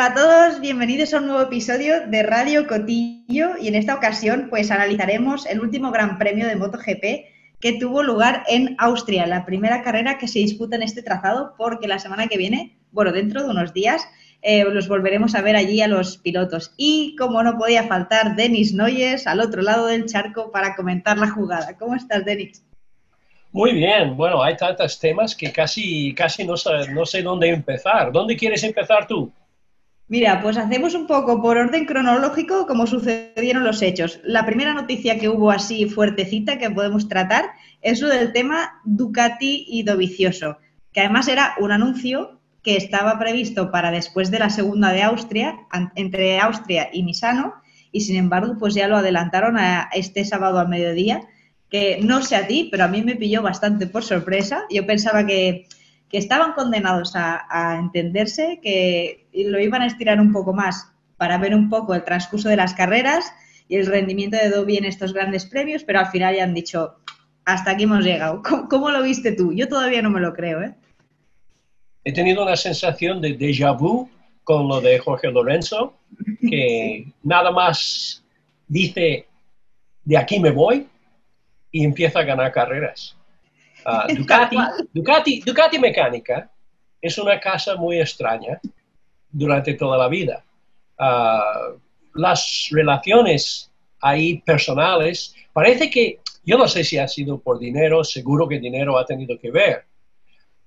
Hola a todos, bienvenidos a un nuevo episodio de Radio Cotillo y en esta ocasión pues analizaremos el último Gran Premio de MotoGP que tuvo lugar en Austria, la primera carrera que se disputa en este trazado porque la semana que viene, bueno, dentro de unos días, eh, los volveremos a ver allí a los pilotos. Y como no podía faltar, Denis Noyes al otro lado del charco para comentar la jugada. ¿Cómo estás, Denis? Muy bien, bueno, hay tantos temas que casi, casi no, no sé dónde empezar. ¿Dónde quieres empezar tú? Mira, pues hacemos un poco por orden cronológico como sucedieron los hechos. La primera noticia que hubo así fuertecita que podemos tratar es lo del tema Ducati y Dovicioso, que además era un anuncio que estaba previsto para después de la segunda de Austria, entre Austria y Misano, y sin embargo, pues ya lo adelantaron a este sábado al mediodía, que no sé a ti, pero a mí me pilló bastante por sorpresa. Yo pensaba que que estaban condenados a, entenderse, que lo iban a estirar un poco más para ver un poco el transcurso de las carreras y el rendimiento de Dobby en estos grandes premios, pero al final ya han dicho, hasta aquí hemos llegado. ¿Cómo, lo viste tú? Yo todavía no me lo creo, ¿eh? He tenido una sensación de déjà vu con lo de Jorge Lorenzo, que nada más dice, de aquí me voy, y empieza a ganar carreras. Ah, Ducati, Ducati, Ducati Mecánica es una casa muy extraña durante toda la vida. Ah, las relaciones ahí personales, parece que, yo no sé si ha sido por dinero, seguro que dinero ha tenido que ver,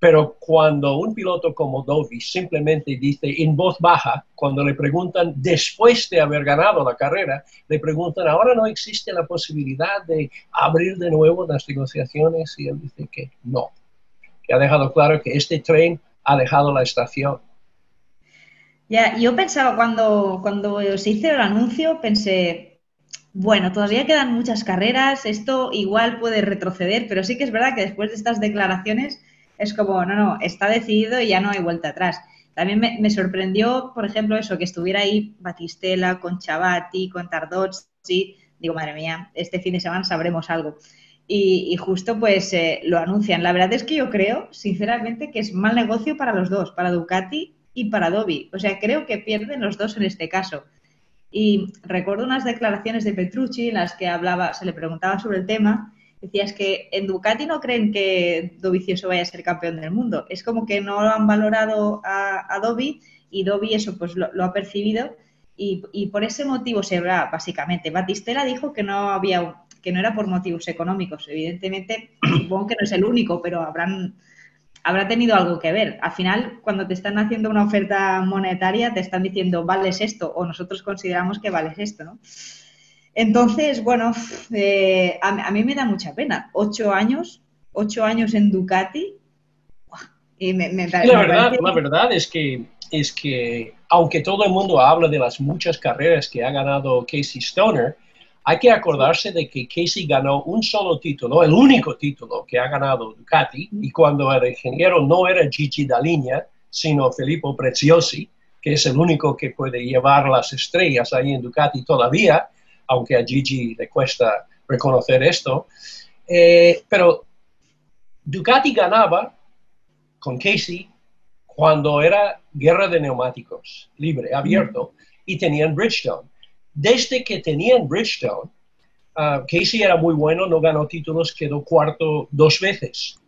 pero cuando un piloto como Dovi simplemente dice en voz baja, cuando le preguntan después de haber ganado la carrera, le preguntan, ahora no existe la posibilidad de abrir de nuevo las negociaciones y él dice que no, que ha dejado claro que este tren ha dejado la estación. Ya, yo pensaba cuando, cuando se hizo el anuncio, pensé, bueno, todavía quedan muchas carreras, esto igual puede retroceder, pero sí que es verdad que después de estas declaraciones es como, no, no, está decidido y ya no hay vuelta atrás. También me, sorprendió, por ejemplo, eso, que estuviera ahí Batistela con Chavati, con Tardozzi. Digo, madre mía, este fin de semana sabremos algo. Y, justo pues eh, lo anuncian. La verdad es que yo creo, sinceramente, que es mal negocio para los dos, para Ducati y para Dobby. O sea, creo que pierden los dos en este caso. Y recuerdo unas declaraciones de Petrucci en las que se le preguntaba sobre el tema decías que en Ducati no creen que Dovicioso vaya a ser campeón del mundo. Es como que no han valorado a, a y Dovi eso pues lo, ha percibido y, por ese motivo se va básicamente. Batistela dijo que no había que no era por motivos económicos. Evidentemente, supongo que no es el único, pero habrán habrá tenido algo que ver. Al final, cuando te están haciendo una oferta monetaria, te están diciendo vales esto o nosotros consideramos que vales esto, ¿no? Entonces, bueno, eh, a, mí me da mucha pena. Ocho años, ocho años en Ducati. Y me, la, verdad, la verdad es que, es que, aunque todo el mundo habla de las muchas carreras que ha ganado Casey Stoner, hay que acordarse de que Casey ganó un solo título, el único título que ha ganado Ducati, y cuando el ingeniero no era Gigi Dalinia, sino Filippo Preziosi, que es el único que puede llevar las estrellas ahí en Ducati todavía, aunque a Gigi le cuesta reconocer esto. Eh, pero Ducati ganaba con Casey cuando era guerra de neumáticos, libre, abierto, y tenían Bridgestone. Desde que tenían Bridgestone, uh, Casey era muy bueno, no ganó títulos, quedó cuarto dos veces.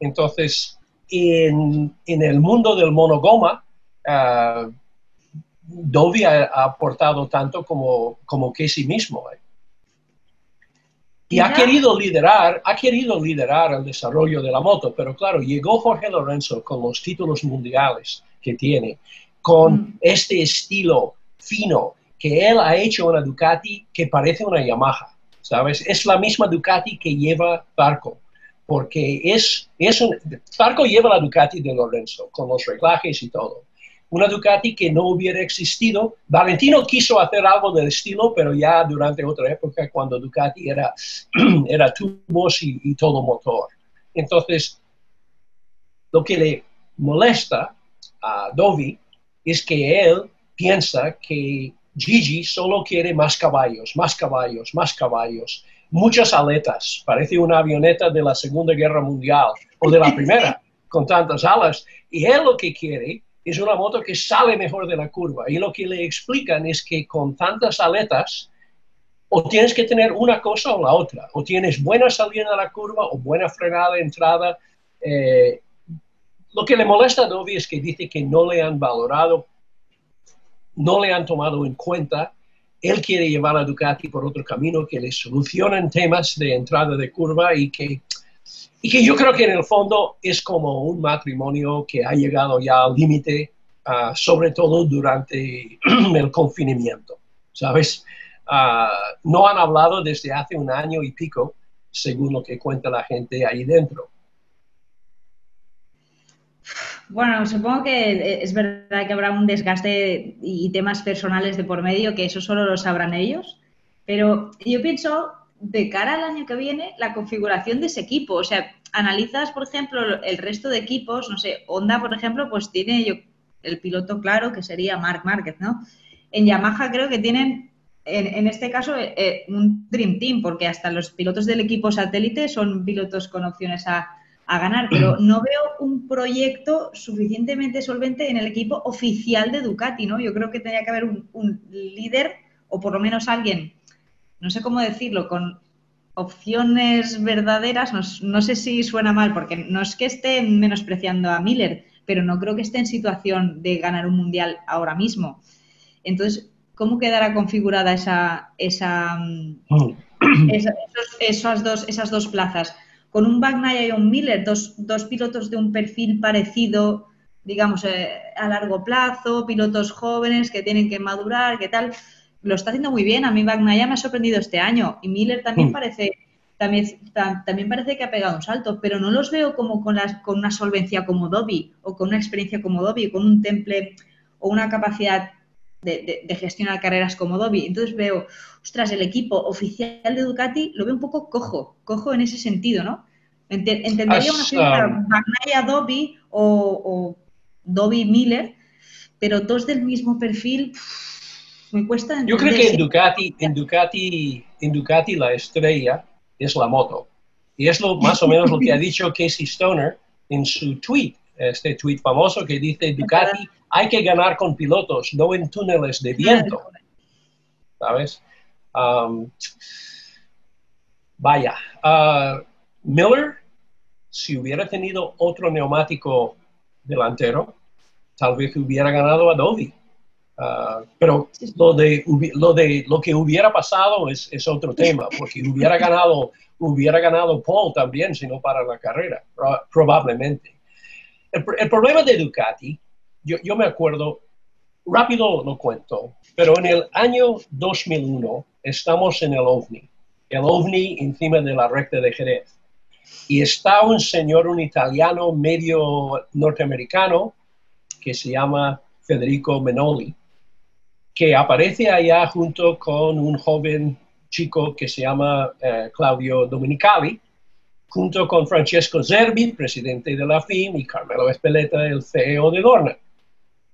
Entonces, en, el mundo del monogoma, uh, Dovi ha, aportado tanto como, como Casey mismo. ¿eh? Y ha querido liderar, ha querido liderar el desarrollo de la moto, pero claro, llegó Jorge Lorenzo con los títulos mundiales que tiene, con mm. este estilo fino, que él ha hecho una Ducati que parece una Yamaha, ¿sabes? Es la misma Ducati que lleva Barco, porque es, es un, Barco lleva la Ducati de Lorenzo, con los reglajes y todo una Ducati que no hubiera existido. Valentino quiso hacer algo del estilo, pero ya durante otra época, cuando Ducati era, era tubos y, todo motor. Entonces, lo que le molesta a Dovi es que él piensa que Gigi solo quiere más caballos, más caballos, más caballos, muchas aletas. Parece una avioneta de la Segunda Guerra Mundial o de la Primera, con tantas alas. Y él lo que quiere es una moto que sale mejor de la curva. Y lo que le explican es que con tantas aletas, o tienes que tener una cosa o la otra. O tienes buena salida a la curva o buena frenada, entrada. Eh, lo que le molesta a Dobby es que dice que no le han valorado, no le han tomado en cuenta. Él quiere llevar a Ducati por otro camino, que le solucionen temas de entrada de curva y que y que yo creo que en el fondo es como un matrimonio que ha llegado ya al límite, ah, sobre todo durante el confinamiento, ¿sabes? Ah, no han hablado desde hace un año y pico, según lo que cuenta la gente ahí dentro. Bueno, supongo que es verdad que habrá un desgaste y temas personales de por medio, que eso solo lo sabrán ellos, pero yo pienso de cara al año que viene la configuración de ese equipo. O sea, analizas, por ejemplo, el resto de equipos, no sé, Honda, por ejemplo, pues tiene yo, el piloto claro que sería Mark Márquez, ¿no? En Yamaha creo que tienen, en, este caso, eh, eh, un Dream Team, porque hasta los pilotos del equipo satélite son pilotos con opciones a, ganar, pero no veo un proyecto suficientemente solvente en el equipo oficial de Ducati, ¿no? Yo creo que tendría que haber un líder o por lo menos alguien no sé cómo decirlo, con opciones verdaderas, no, sé si suena mal, porque no es que esté menospreciando a Miller, pero no creo que esté en situación de ganar un mundial ahora mismo. Entonces, ¿cómo quedará configurada esa, esa, oh. esas, dos, esas dos plazas? Con un Bagnaya y un Miller, dos, dos pilotos de un perfil parecido, digamos, eh, a largo plazo, pilotos jóvenes que tienen que madurar, ¿qué tal? Lo está haciendo muy bien. A mí Bagnaya me ha sorprendido este año y Miller también mm. parece también, también parece que ha pegado un salto, pero no los veo como con, las, con una solvencia como Dobby o con una experiencia como Dobby, con un temple o una capacidad de, gestionar carreras como Dobby. Entonces veo, ostras, el equipo oficial de Ducati lo veo un poco cojo, cojo en ese sentido, ¿no? entendería una figura um, Bagnaya Dobby o, o Dobby Miller, pero dos del mismo perfil. Yo creo que en Ducati, en Ducati, en Ducati la estrella es la moto. Y es lo, más o menos lo que ha dicho Casey Stoner en su tweet, este tweet famoso que dice, Ducati hay que ganar con pilotos, no en túneles de viento. ¿Sabes? Um, vaya, uh, Miller, si hubiera tenido otro neumático delantero, tal vez hubiera ganado a Dovi. Ah, pero lo de, lo de lo que hubiera pasado es, es, otro tema, porque hubiera ganado, hubiera ganado Paul también, si no para la carrera, probablemente. El, problema de Ducati, yo, yo, me acuerdo, rápido lo cuento, pero en el año 2001 estamos en el OVNI, el OVNI encima de la recta de Jerez, y está un señor, un italiano medio norteamericano, que se llama Federico Menoli, que aparece allá junto con un joven chico que se llama eh, Claudio Domenicali, junto con Francesco Zerbi, presidente de la FIM, y Carmelo Espeleta, el CEO de Dorna.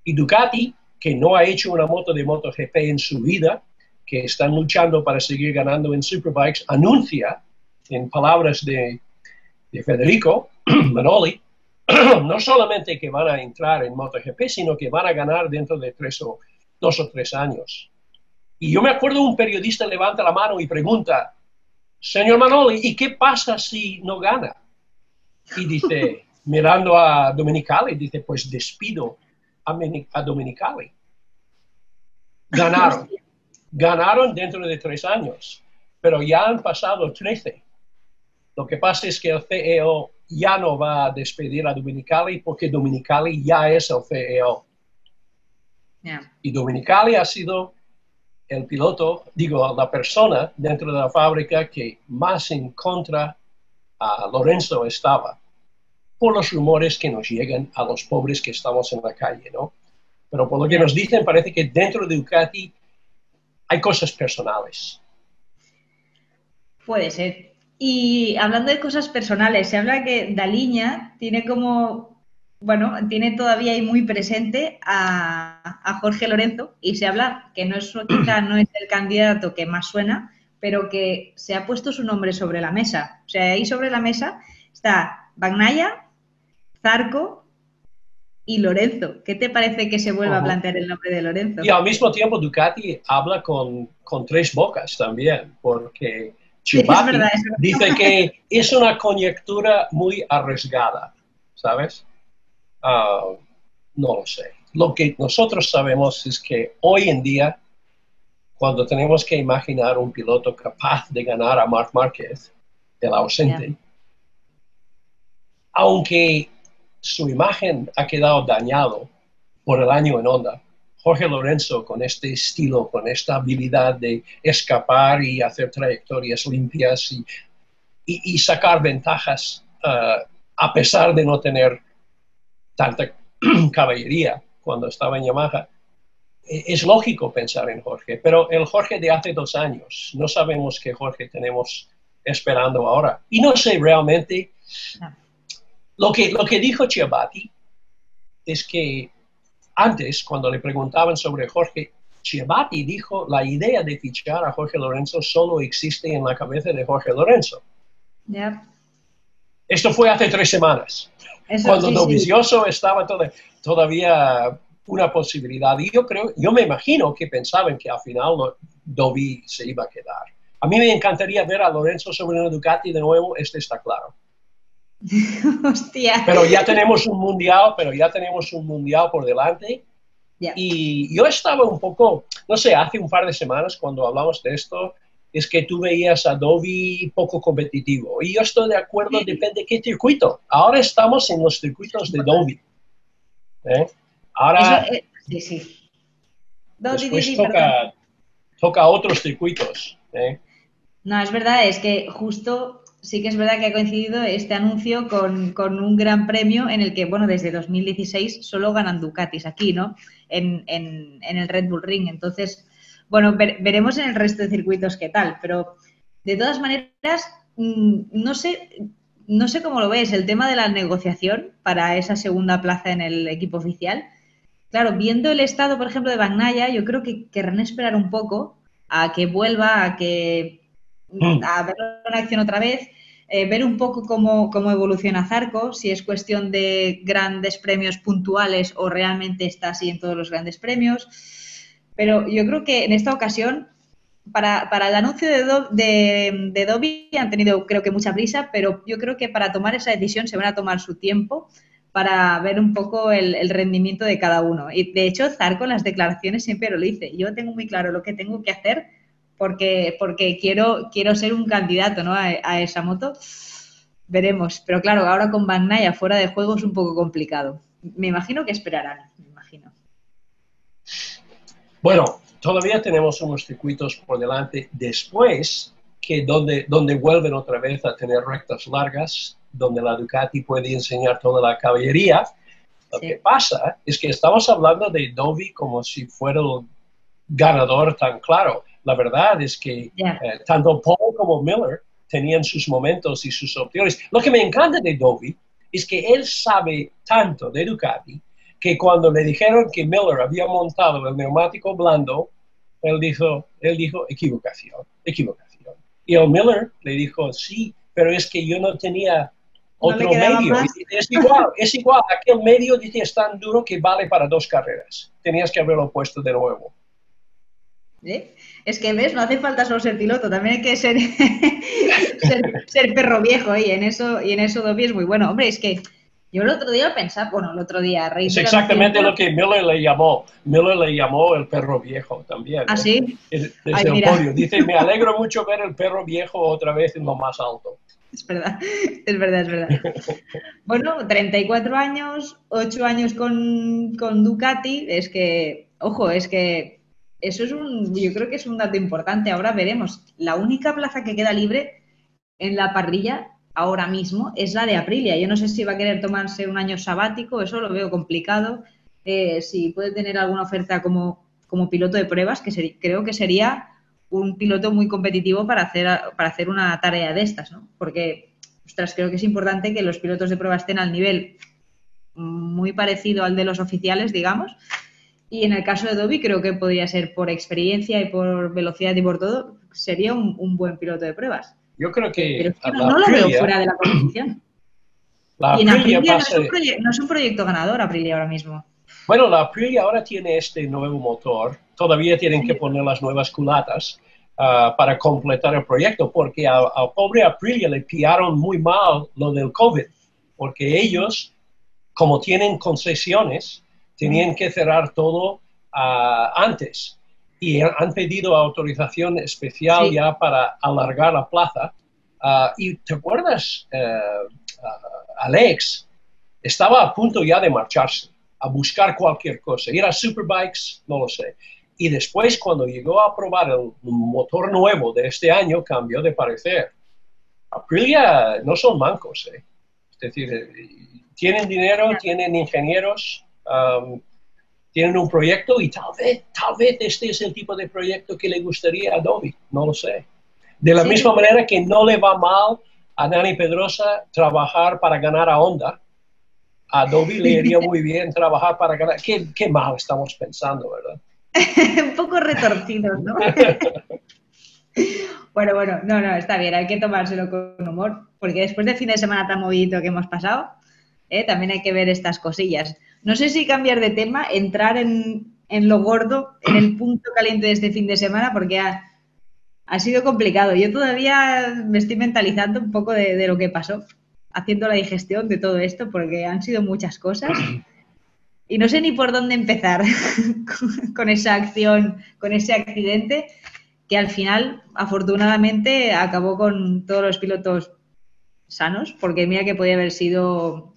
Y Ducati, que no ha hecho una moto de MotoGP en su vida, que están luchando para seguir ganando en Superbikes, anuncia, en palabras de, de Federico Manoli, no solamente que van a entrar en MotoGP, sino que van a ganar dentro de tres o dos o tres años. Y yo me acuerdo un periodista levanta la mano y pregunta, señor Manoli, ¿y qué pasa si no gana? Y dice, mirando a Dominicali, dice, pues despido a, a. Ganaron. Ganaron dentro de tres años, pero ya han pasado trece. Lo que pasa es que el CEO ya no va a despedir a Dominicali porque Dominicali ya es el CEO. Y Dominicali ha sido el piloto, digo, la persona dentro de la fábrica que más en contra a Lorenzo estaba, por los rumores que nos llegan a los pobres que estamos en la calle, ¿no? Pero por lo que nos dicen, parece que dentro de Ducati hay cosas personales. Puede ser. Y hablando de cosas personales, se habla que Daliña tiene como bueno, tiene todavía ahí muy presente a, Jorge Lorenzo y se habla que no es, quizá no es el candidato que más suena, pero que se ha puesto su nombre sobre la mesa. O sea, ahí sobre la mesa está Bagnaya, Zarco y Lorenzo. ¿Qué te parece que se vuelva a plantear el nombre de Lorenzo? Y al mismo tiempo Ducati habla con, tres bocas también, porque Chibati dice que es una conjetura muy arriesgada, ¿sabes? Ah, no lo sé. Lo que nosotros sabemos es que hoy en día, cuando tenemos que imaginar un piloto capaz de ganar a Marc Márquez, el ausente, aunque su imagen ha quedado dañado por el año en onda. Jorge Lorenzo, con este estilo, con esta habilidad de escapar y hacer trayectorias limpias y, sacar ventajas uh, a pesar de no tener tanta caballería cuando estaba en Yamaha, e, es lógico pensar en Jorge, pero el Jorge de hace dos años, no sabemos qué Jorge tenemos esperando ahora. Y no sé realmente lo que, lo que dijo Chiabati es que antes, cuando le preguntaban sobre Jorge, Chiabati dijo la idea de fichar a Jorge Lorenzo solo existe en la cabeza de Jorge Lorenzo. Esto fue hace tres semanas, cuando sí, Dovizioso estaba todavía una posibilidad. Y yo creo, yo me imagino que pensaban que al final Dovi se iba a quedar. A mí me encantaría ver a Lorenzo sobre una Ducati de nuevo, este está claro. Hostia. Pero ya tenemos un mundial, pero ya tenemos un mundial por delante. Y yo estaba un poco, no sé, hace un par de semanas cuando hablamos de esto, es que tú veías Adobe poco competitivo. Y yo estoy de acuerdo, depende de qué circuito. Ahora estamos en los circuitos de Adobe. ¿eh? Ahora, eh, sí, sí. después toca, toca, otros circuitos. ¿eh? No, es verdad, es que justo sí que es verdad que ha coincidido este anuncio con, un gran premio en el que, bueno, desde 2016 solo ganan Ducatis aquí, ¿no? En, el Red Bull Ring. Entonces, bueno, veremos en el resto de circuitos qué tal, pero de todas maneras, mm, no sé, no sé cómo lo ves, el tema de la negociación para esa segunda plaza en el equipo oficial. Claro, viendo el estado, por ejemplo, de Bagnaya, yo creo que querrán esperar un poco a que vuelva, a que Mm. a verlo en acción otra vez, eh, ver un poco cómo, evoluciona Zarco, si es cuestión de grandes premios puntuales o realmente está así en todos los grandes premios. Pero yo creo que en esta ocasión, para, el anuncio de, de, Dobby han tenido creo que mucha prisa, pero yo creo que para tomar esa decisión se van a tomar su tiempo para ver un poco el, rendimiento de cada uno. Y de hecho, Zarco en las declaraciones siempre lo dice. Yo tengo muy claro lo que tengo que hacer porque, porque quiero, quiero ser un candidato ¿no? a, esa moto. Veremos. Pero claro, ahora con Bagnaya fuera de juego es un poco complicado. Me imagino que esperarán. Bueno, todavía tenemos unos circuitos por delante después que donde, donde vuelven otra vez a tener rectas largas, donde la Ducati puede enseñar toda la caballería. Lo que pasa es que estamos hablando de Dovi como si fuera el ganador tan claro la verdad es que eh, tanto Paul como Miller tenían sus momentos y sus opciones. Lo que me encanta de Dovi es que él sabe tanto de Ducati que cuando le dijeron que Miller había montado el neumático blando, él dijo, él dijo equivocación, equivocación. Y el Miller le dijo, sí, pero es que yo no tenía otro medio. Es igual, es igual, aquel medio dice es tan duro que vale para dos carreras. Tenías que haberlo puesto de nuevo. ¿Eh? Es que ves, no hace falta solo ser piloto, también hay que ser, ser, perro viejo y en eso, y en eso Dobby es muy bueno. Hombre, es que yo el otro día pensaba, bueno, el otro día Rey Es exactamente lo que Miller le llamó. Miller le llamó el perro viejo también. ¿Ah, sí? Desde el podio. Dice, me alegro mucho ver el perro viejo otra vez en lo más alto. Es verdad, es verdad, es verdad. bueno, 34 años, 8 años con, con Ducati, es que, ojo, es que eso es un, yo creo que es un dato importante. Ahora veremos. La única plaza que queda libre en la parrilla ahora mismo es la de Aprilia. Yo no sé si va a querer tomarse un año sabático, eso lo veo complicado. Eh, si puede tener alguna oferta como, como piloto de pruebas, que creo que sería un piloto muy competitivo para hacer, para hacer una tarea de estas, ¿no? Porque, ostras, creo que es importante que los pilotos de prueba estén al nivel muy parecido al de los oficiales, digamos, y en el caso de Dobby creo que podría ser por experiencia y por velocidad y por todo, sería un, buen piloto de pruebas. Yo creo que... Pero no, lo veo fuera de la competición. y en Aprilia no, es un proyecto ganador, Aprilia ahora mismo. Bueno, la Aprilia ahora tiene este nuevo motor. Todavía tienen que poner las nuevas culatas ah, para completar el proyecto, porque al pobre Aprilia le pillaron muy mal lo del COVID, porque ellos, como tienen concesiones, tenían que cerrar todo ah, antes y han pedido autorización especial ya para alargar la plaza. Ah, y te acuerdas, eh, Alex estaba a punto ya de marcharse, a buscar cualquier cosa, ir a Superbikes, no lo sé. Y después, cuando llegó a probar el motor nuevo de este año, cambió de parecer. Aprilia no son mancos, ¿eh? es decir, eh, tienen dinero, tienen ingenieros, tienen un proyecto y tal vez, tal vez este es el tipo de proyecto que le gustaría a Adobe, no lo sé. De la misma manera que no le va mal a Dani Pedrosa trabajar para ganar a Honda, a Adobe le iría muy bien trabajar para ganar. Qué, qué mal estamos pensando, ¿verdad? Un poco retorcidos, ¿no? bueno, bueno, no, no, está bien, hay que tomárselo con humor, porque después del fin de semana tan movido que hemos pasado, ¿eh? también hay que ver estas cosillas. No sé si cambiar de tema, entrar en, en lo gordo, en el punto caliente de este fin de semana, porque ha, ha sido complicado. Yo todavía me estoy mentalizando un poco de, lo que pasó, haciendo la digestión de todo esto, porque han sido muchas cosas. Y no sé ni por dónde empezar con esa acción, con ese accidente, que al final, afortunadamente, acabó con todos los pilotos sanos, porque mira que podía haber sido,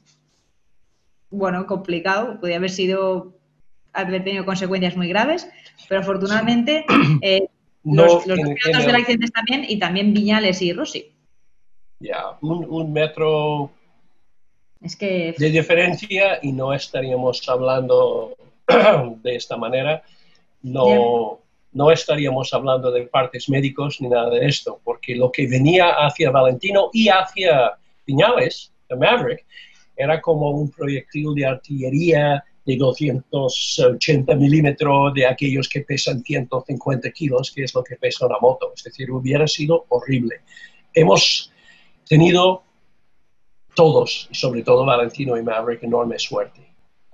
bueno, complicado, podía haber sido, haber tenido consecuencias muy graves, pero afortunadamente eh, los, los pilotos del accidente también y también Viñales y Rossi. Ya, un, metro es que... de diferencia y no estaríamos hablando de esta manera. No, no estaríamos hablando de partes médicos ni nada de esto, porque lo que venía hacia Valentino y hacia Viñales, de Maverick, era como un proyectil de artillería de 280 milímetros de aquellos que pesan 150 kilos, que es lo que pesa una moto. Es decir, hubiera sido horrible. Hemos tenido todos, y sobre todo Valentino y Maverick, enorme suerte.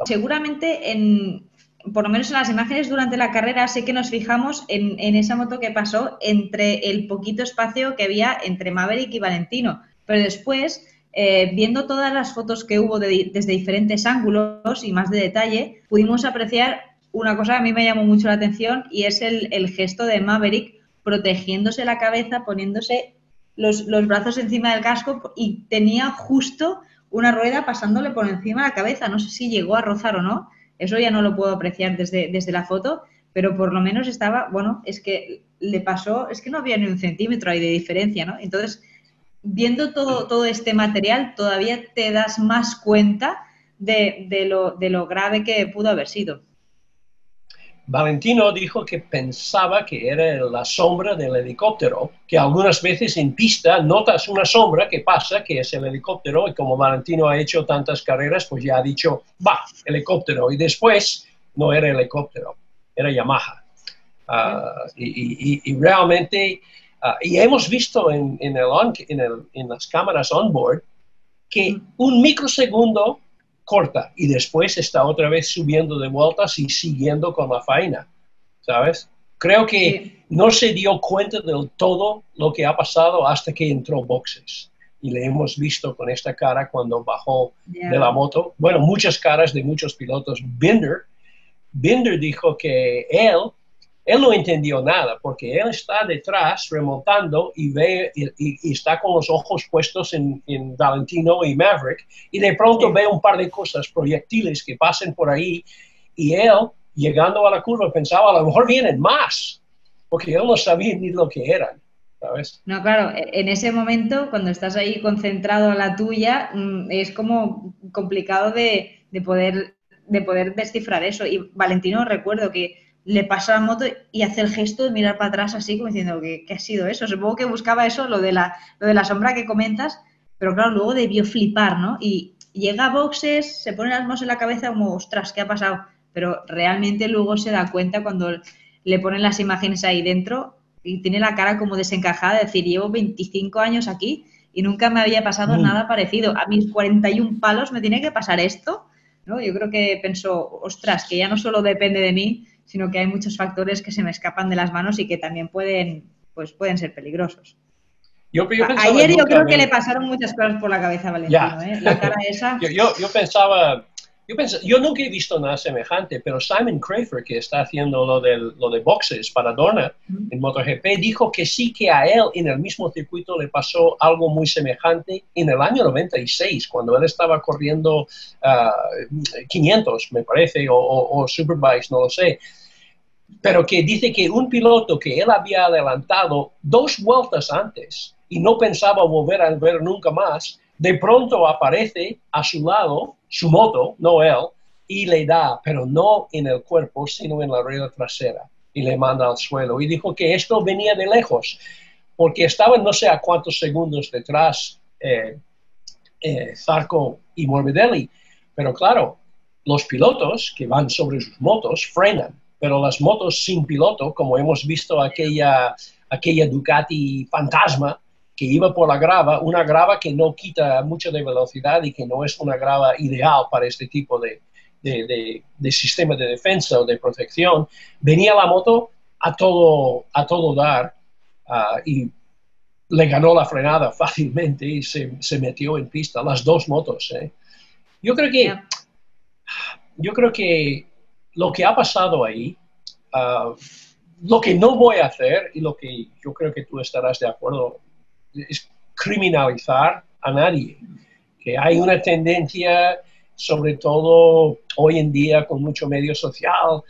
Seguramente, en, por lo menos en las imágenes durante la carrera, sé que nos fijamos en, en esa moto que pasó entre el poquito espacio que había entre Maverick y Valentino. Pero después eh, viendo todas las fotos que hubo desde diferentes ángulos y más de detalle, pudimos apreciar una cosa que a mí me llamó mucho la atención y es el, gesto de Maverick protegiéndose la cabeza, poniéndose los, brazos encima del casco y tenía justo una rueda pasándole por encima de la cabeza. No sé si llegó a rozar o no, eso ya no lo puedo apreciar desde, desde la foto, pero por lo menos estaba, bueno, es que le pasó, es que no había ni un centímetro ahí de diferencia, ¿no? Entonces, viendo todo, todo este material, todavía te das más cuenta de, lo, de lo grave que pudo haber sido. Valentino dijo que pensaba que era la sombra del helicóptero, que algunas veces en pista notas una sombra que pasa, que es el helicóptero, y como Valentino ha hecho tantas carreras, pues ya ha dicho, va, helicóptero, y después no era helicóptero, era Yamaha. Ah, y, realmente Ah, y hemos visto en, en, el en, las cámaras onboard que un microsegundo corta y después está otra vez subiendo de vueltas y siguiendo con la faena, ¿sabes? Creo que no se dio cuenta del todo lo que ha pasado hasta que entró boxes. Y le hemos visto con esta cara cuando bajó de la moto. Bueno, muchas caras de muchos pilotos. Binder, Binder dijo que él él no entendió nada porque él está detrás remontando y ve y, está con los ojos puestos en, Valentino y Maverick y de pronto ve un par de cosas, proyectiles que pasen por ahí y él, llegando a la curva, pensaba a lo mejor vienen más porque él no sabía ni lo que eran. ¿sabes? No, claro, en ese momento, cuando estás ahí concentrado a la tuya, mm, es como complicado de, de poder, de poder descifrar eso. Y Valentino, recuerdo que le pasa la moto y hace el gesto de mirar para atrás así como diciendo que ¿qué ha sido eso? Supongo que buscaba eso, lo de, la, lo de la sombra que comentas, pero claro, luego debió flipar, ¿no? Y llega a boxes, se pone las manos en la cabeza como, ostras, ¿qué ha pasado? Pero realmente luego se da cuenta cuando le ponen las imágenes ahí dentro y tiene la cara como desencajada, de decir, llevo 25 años aquí y y nunca me había pasado mm. nada parecido. A mis 41 palos me tiene que pasar esto, ¿no? Yo creo que pensó, ostras, que ya no solo depende de mí, sino que hay muchos factores que se me escapan de las manos y que también pueden, pues, pueden ser peligrosos. Ayer yo creo que le pasaron muchas cosas por la cabeza a Valentino, ¿eh? La cara esa. yo, yo, pensaba, yo, yo nunca he visto nada semejante, pero Simon Crafer, que está haciendo lo, del, lo de boxes para Dorna en MotoGP, dijo que sí que a él en el mismo circuito le pasó algo muy semejante en el año 96, cuando él estaba corriendo 500, ah, me parece, o, o, o Superbikes, no lo sé. Pero que dice que un piloto que él había adelantado dos vueltas antes y no pensaba volver a ver nunca más, de pronto aparece a su lado su moto, no él, y le da, pero no en el cuerpo, sino en la rueda trasera, y le manda al suelo. Y dijo que esto venía de lejos, porque estaban no sé a cuántos segundos detrás eh, eh, Zarco y Morbidelli. Pero claro, los pilotos que van sobre sus motos frenan, pero las motos sin piloto, como hemos visto aquella, aquella Ducati fantasma, que iba por la grava, una grava que no quita mucho de velocidad y que no es una grava ideal para este tipo de, de, sistema de defensa o de protección, venía la moto a todo, a todo dar ah, y le ganó la frenada fácilmente y se, se metió en pista, las dos motos. ¿eh? Yo creo que, yo creo que lo que ha pasado ahí, ah, lo que no voy a hacer y lo que yo creo que tú estarás de acuerdo es criminalizar a nadie. Que hay una tendencia, sobre todo hoy en día con mucho medio social,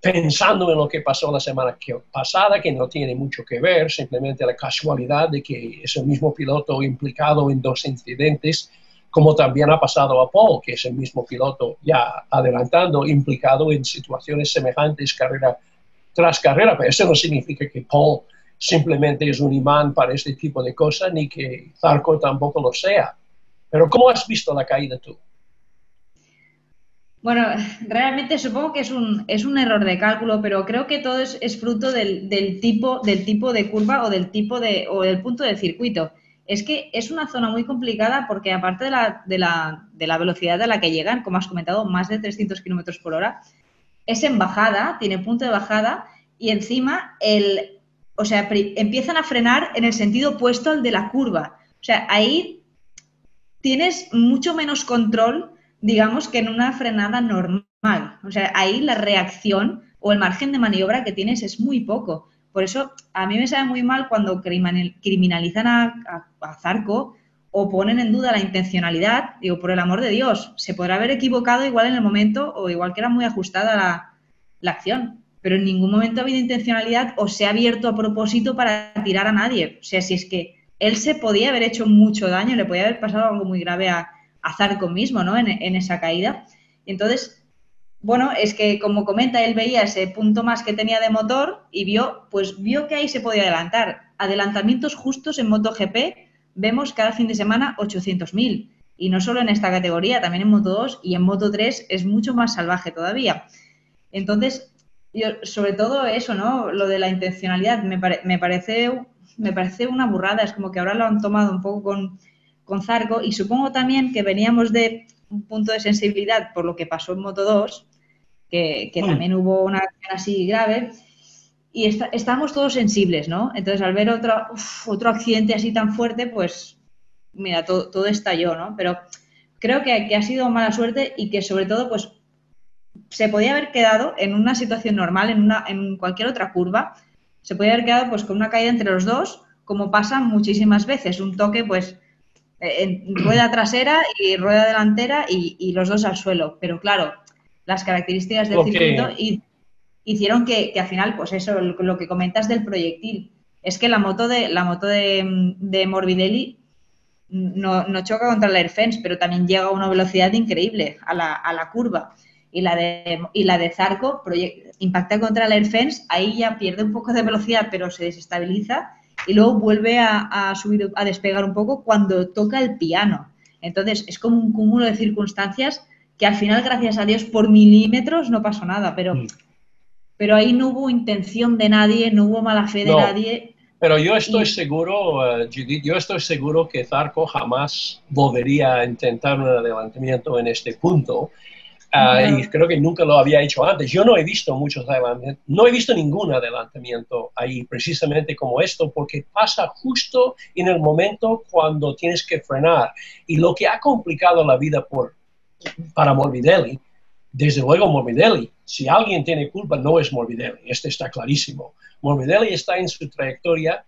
pensando en lo que pasó la semana pasada, que no tiene mucho que ver, simplemente la casualidad de que es el mismo piloto implicado en dos incidentes, como también ha pasado a Paul, que es el mismo piloto ya adelantando, implicado en situaciones semejantes carrera tras carrera, pero eso no significa que Paul simplemente es un imán para este tipo de cosas, ni que Zarco tampoco lo sea. Pero ¿cómo has visto la caída tú? Bueno, realmente supongo que es un, es un error de cálculo, pero creo que todo es, fruto del, tipo, del tipo de curva o del tipo de, o del punto de circuito. Es que es una zona muy complicada porque aparte de la, de la, de la velocidad a la que llegan, como has comentado, más de 300 kilómetros por hora, es en bajada, tiene punto de bajada y encima el, o sea, empiezan a frenar en el sentido opuesto al de la curva. O sea, ahí tienes mucho menos control, digamos, que en una frenada normal. O sea, ahí la reacción o el margen de maniobra que tienes es muy poco. Por eso a mí me sabe muy mal cuando criminalizan a, Zarco o ponen en duda la intencionalidad. Digo, por el amor de Dios, se podrá haber equivocado igual en el momento o igual que era muy ajustada la, la acción pero en ningún momento ha habido intencionalidad o se ha abierto a propósito para tirar a nadie. O sea, si es que él se podía haber hecho mucho daño, le podía haber pasado algo muy grave a, a Zarco mismo, ¿no? En, esa caída. Entonces, bueno, es que como comenta, él veía ese punto más que tenía de motor y vio, pues vio que ahí se podía adelantar. Adelantamientos justos en MotoGP vemos cada fin de semana 800.000. Y no solo en esta categoría, también en Moto 2 y en Moto 3 es mucho más salvaje todavía. Entonces, yo, sobre todo eso, ¿no? Lo de la intencionalidad me, me, parece, me parece una burrada. Es como que ahora lo han tomado un poco con, con Zarco y supongo también que veníamos de un punto de sensibilidad por lo que pasó en Moto 2, que, que mm. también hubo una acción así grave. Y estamos todos sensibles, ¿no? Entonces, al ver otro, otro accidente así tan fuerte, pues, mira, todo, todo estalló, ¿no? Pero creo que, que ha sido mala suerte y que sobre todo, pues, se podía haber quedado en una situación normal, en, una, en cualquier otra curva, se podía haber quedado pues con una caída entre los dos, como pasa muchísimas veces, un toque pues en rueda trasera y rueda delantera y, los dos al suelo. Pero claro, las características del circuito hicieron que, al final, pues eso, lo, que comentas del proyectil, es que la moto de, la moto de, Morbidelli no, no, choca contra el Airfence, pero también llega a una velocidad increíble a la, a la curva y la de, y la de Zarco impacta contra el Airfence, ahí ya pierde un poco de velocidad, pero se desestabiliza y luego vuelve a, subir, a despegar un poco cuando toca el piano. Entonces, es como un cúmulo de circunstancias que al final, gracias a Dios, por milímetros no pasó nada, pero, mm. pero ahí no hubo intención de nadie, no hubo mala fe de nadie. Pero yo estoy seguro, eh, Judith, yo estoy seguro que Zarco jamás volvería a intentar un adelantamiento en este punto. Ah, y creo que nunca lo había hecho antes. Yo no he visto muchos adelantamientos, no he visto ningún adelantamiento ahí, precisamente como esto, porque pasa justo en el momento cuando tienes que frenar. Y lo que ha complicado la vida por, para Morbidelli, desde luego Morbidelli, si alguien tiene culpa no es Morbidelli, este está clarísimo. Morbidelli está en su trayectoria,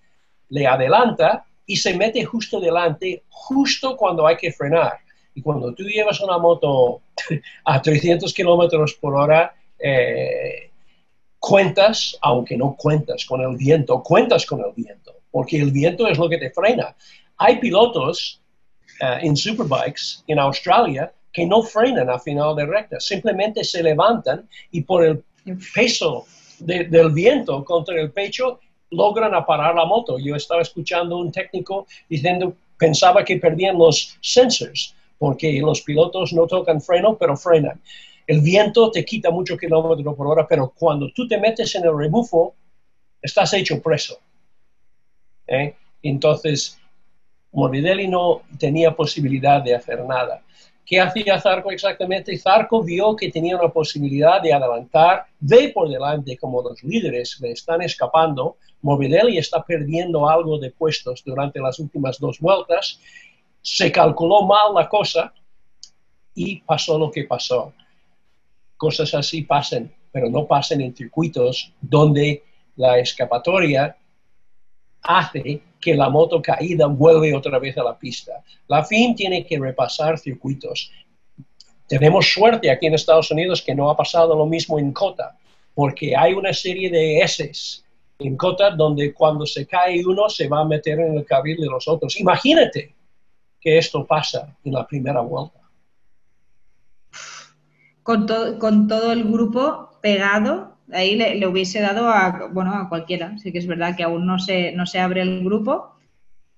le adelanta y se mete justo delante, justo cuando hay que frenar. Y cuando tú llevas una moto a 300 kilómetros por hora, eh, cuentas, aunque no cuentas con el viento, cuentas con el viento, porque el viento es lo que te frena. Hay pilotos eh, en superbikes en Australia que no frenan a final de recta, simplemente se levantan y por el peso del viento contra el pecho logran aparar la moto. Yo estaba escuchando un técnico diciendo, pensaba que perdían los sensors porque los pilotos no tocan freno, pero frenan. El viento te quita mucho kilómetro por hora, pero cuando tú te metes en el rebufo, estás hecho preso. ¿eh? Entonces, Morbidelli no tenía posibilidad de hacer nada. ¿Qué hacía Zarco exactamente? Zarco vio que tenía una posibilidad de adelantar, ve por delante como los líderes le están escapando. Morbidelli está perdiendo algo de puestos durante las últimas dos vueltas se calculó mal la cosa y pasó lo que pasó. Cosas así pasan, pero no pasan en circuitos donde la escapatoria hace que la moto caída vuelve otra vez a la pista. La FIM tiene que repasar circuitos. Tenemos suerte aquí en Estados Unidos que no ha pasado lo mismo en Cota, porque hay una serie de S en Cota donde cuando se cae uno se va a meter en el carril de los otros. Imagínate, que esto pasa en la primera vuelta. Con, con todo el grupo pegado, ahí le, hubiese dado a, bueno, a cualquiera. Sí que es verdad que aún no se, no se abre el grupo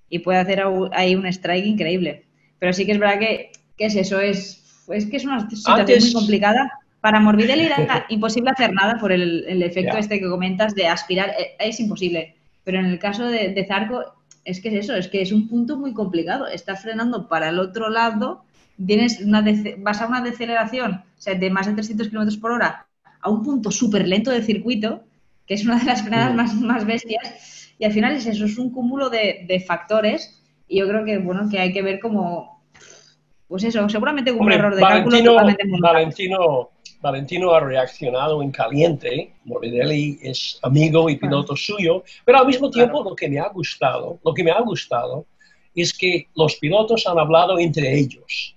y puede hacer ahí un strike increíble. Pero sí que es verdad que, es eso, es, es que es una situación muy complicada. Para Morbidelli era imposible hacer nada por el, efecto este que comentas de aspirar, eh, es imposible. Pero en el caso de, de Zarco es que es eso, es que es un punto muy complicado. Estás frenando para el otro lado, tienes una vas a una deceleración o sea, de más de 300 kilómetros por hora a un punto súper lento del circuito, que es una de las frenadas más, más bestias, y al final es eso, es un cúmulo de, factores, y yo creo que, bueno, que hay que ver como, pues eso, seguramente un error de cálculo Valentino, Valentino ha reaccionado en caliente, Morbidelli es amigo y piloto suyo, pero al mismo tiempo lo que me ha gustado, lo que me ha gustado es que los pilotos han hablado entre ellos.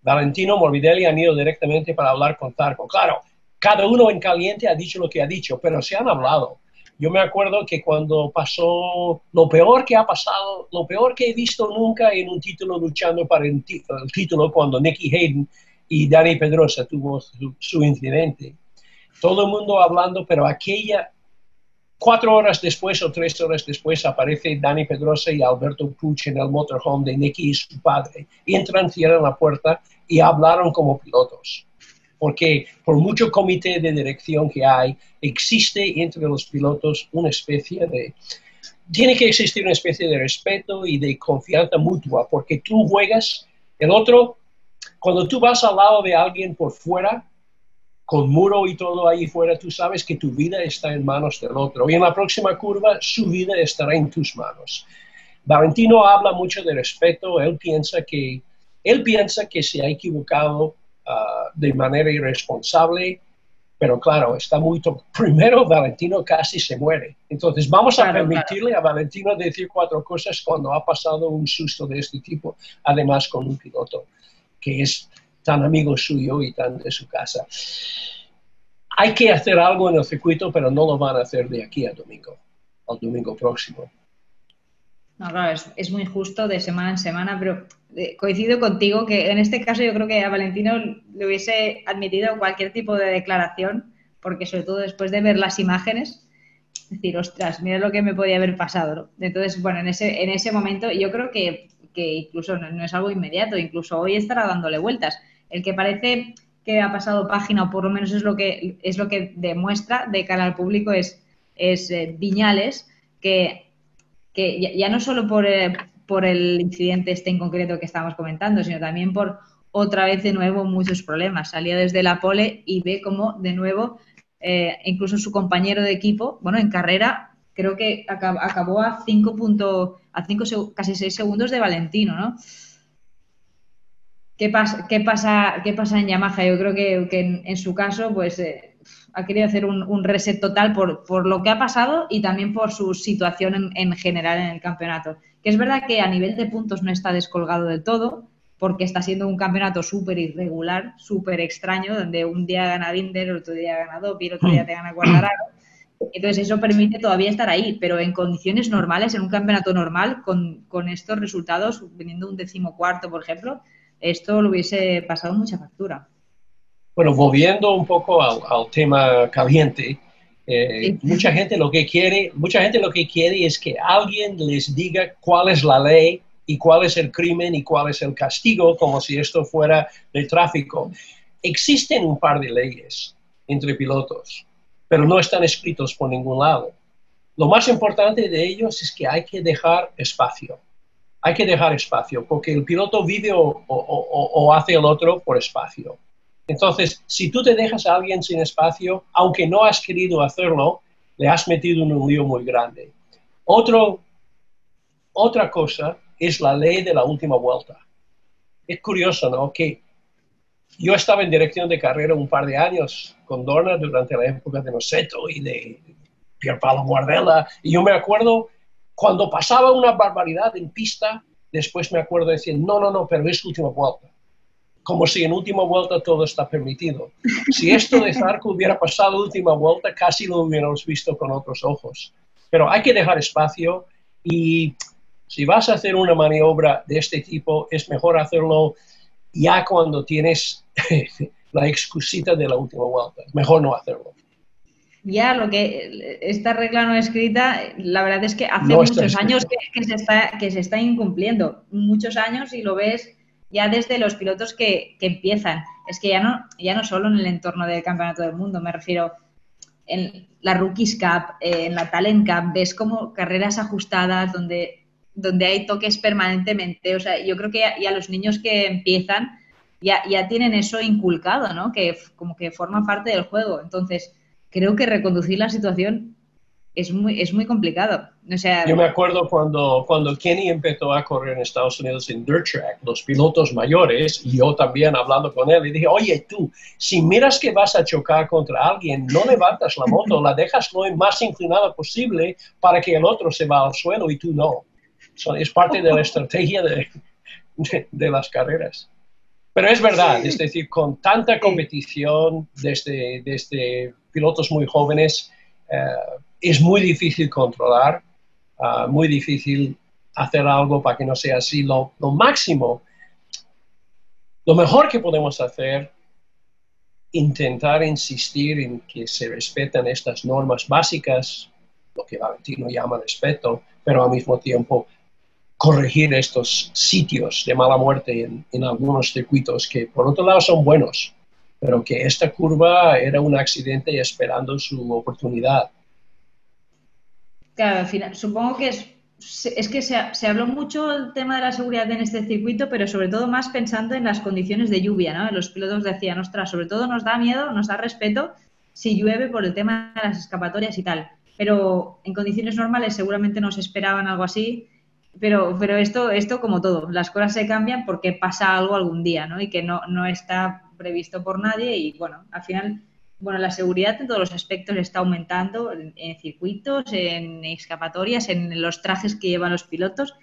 Valentino, Morbidelli han ido directamente para hablar con Zarco. Claro, cada uno en caliente ha dicho lo que ha dicho, pero se han hablado. Yo me acuerdo que cuando pasó lo peor que ha pasado, lo peor que he visto nunca en un título luchando para el, el título, cuando Nicky Hayden y Dani Pedrosa tuvo su, incidente. Todo el mundo hablando, pero aquella, cuatro horas después o tres horas después, aparece Dani Pedrosa y Alberto Puch en el motorhome de Nicky y su padre. Entran, cierran la puerta y hablaron como pilotos. Porque por mucho comité de dirección que hay, existe entre los pilotos una especie de, tiene que existir una especie de respeto y de confianza mutua, porque tú juegas, el otro cuando tú vas al lado de alguien por fuera, con muro y todo ahí fuera, tú sabes que tu vida está en manos del otro. Y en la próxima curva, su vida estará en tus manos. Valentino habla mucho de respeto. Él piensa que, él piensa que se ha equivocado ah, de manera irresponsable, pero claro, está muy... Primero, Valentino casi se muere. Entonces, vamos a permitirle a Valentino decir cuatro cosas cuando ha pasado un susto de este tipo, además con un piloto que es tan amigo suyo y tan de su casa. Hay que hacer algo en el circuito, pero no lo van a hacer de aquí a domingo, al domingo próximo. No, claro, es, muy justo de semana en semana, pero eh, coincido contigo que en este caso yo creo que a Valentino le hubiese admitido cualquier tipo de declaración, porque sobre todo después de ver las imágenes, decir, ostras, mira lo que me podía haber pasado. Entonces, bueno, en ese, en ese momento yo creo que que incluso no, es algo inmediato, incluso hoy estará dándole vueltas. El que parece que ha pasado página, o por lo menos es lo que, es lo que demuestra de cara al público, es, es eh, Viñales, que que ya, no solo por, eh, por el incidente este en concreto que estábamos comentando, sino también por otra vez de nuevo muchos problemas. Salía desde la pole y ve como de nuevo eh, incluso su compañero de equipo, bueno, en carrera creo que acabó a 5 puntos, a cinco, casi 6 segundos de Valentino, ¿no? ¿Qué pasa, qué pasa, qué pasa en Yamaha? Yo creo que, en, su caso, pues eh, ha querido hacer un, reset total por, por, lo que ha pasado y también por su situación en, en, general en el campeonato. Que es verdad que a nivel de puntos no está descolgado del todo, porque está siendo un campeonato súper irregular, súper extraño, donde un día gana Binder, otro día gana Dopi, otro día te gana Guardarago. Entonces eso permite todavía estar ahí, pero en condiciones normales, en un campeonato normal, con, estos resultados, viniendo un decimocuarto, por ejemplo, esto lo hubiese pasado mucha factura. Bueno, volviendo un poco al, tema caliente, eh, mucha gente lo que quiere, mucha gente lo que quiere es que alguien les diga cuál es la ley y cuál es el crimen y cuál es el castigo, como si esto fuera de tráfico. Existen un par de leyes entre pilotos, pero no están escritos por ningún lado. Lo más importante de ellos es que hay que dejar espacio. Hay que dejar espacio, porque el piloto vive o, hace el otro por espacio. Entonces, si tú te dejas a alguien sin espacio, aunque no has querido hacerlo, le has metido en un lío muy grande. Otra cosa es la ley de la última vuelta. Es curioso, ¿no? Que yo estaba en dirección de carrera un par de años con Dorna durante la época de Noceto y de Pierpaolo Guardella, y yo me acuerdo cuando pasaba una barbaridad en pista, después me acuerdo de decir, no, no, no, pero es última vuelta. Como si en última vuelta todo está permitido. Si esto de Zarco hubiera pasado última vuelta, casi lo hubiéramos visto con otros ojos. Pero hay que dejar espacio y si vas a hacer una maniobra de este tipo, es mejor hacerlo ya cuando tienes la excusita de la última vuelta. Mejor no hacerlo. Ya, lo que esta regla no escrita, la verdad es que hace muchos años que, se está, que se está incumpliendo. Muchos años y lo ves ya desde los pilotos que, empiezan. Es que ya no, ya no solo en el entorno del Campeonato del Mundo, me refiero en la Rookies Cup, en la Talent Cup, ves como carreras ajustadas donde donde hay toques permanentemente. O sea, yo creo que ya, los niños que empiezan ya, ya tienen eso inculcado, ¿no? Que como que forma parte del juego. Entonces, creo que reconducir la situación es muy, es muy complicado. O sea, yo me acuerdo cuando, cuando Kenny empezó a correr en Estados Unidos en dirt track, los pilotos mayores, y yo también hablando con él, y dije, oye, tú, si miras que vas a chocar contra alguien, no levantas la moto, la dejas lo más inclinada posible para que el otro se va al suelo y tú no es parte de la estrategia de, de, las carreras. Pero es verdad, es decir, con tanta competición desde, desde pilotos muy jóvenes, eh, es muy difícil controlar, ah, muy difícil hacer algo para que no sea así. Lo, lo máximo, lo mejor que podemos hacer, intentar insistir en que se respetan estas normas básicas, lo que Valentino llama respeto, pero al mismo tiempo corregir estos sitios de mala muerte en, algunos circuitos que por otro lado son buenos, pero que esta curva era un accidente esperando su oportunidad. Claro, al final, supongo que es, es que se, se, habló mucho el tema de la seguridad en este circuito, pero sobre todo más pensando en las condiciones de lluvia, ¿no? Los pilotos decían, ostras, sobre todo nos da miedo, nos da respeto si llueve por el tema de las escapatorias y tal. Pero en condiciones normales seguramente nos esperaban algo así pero, pero esto, esto como todo, las cosas se cambian porque pasa algo algún día, ¿no? Y que no, no está previsto por nadie y bueno, al final, bueno, la seguridad en todos los aspectos está aumentando en, circuitos, en escapatorias, en los trajes que llevan los pilotos.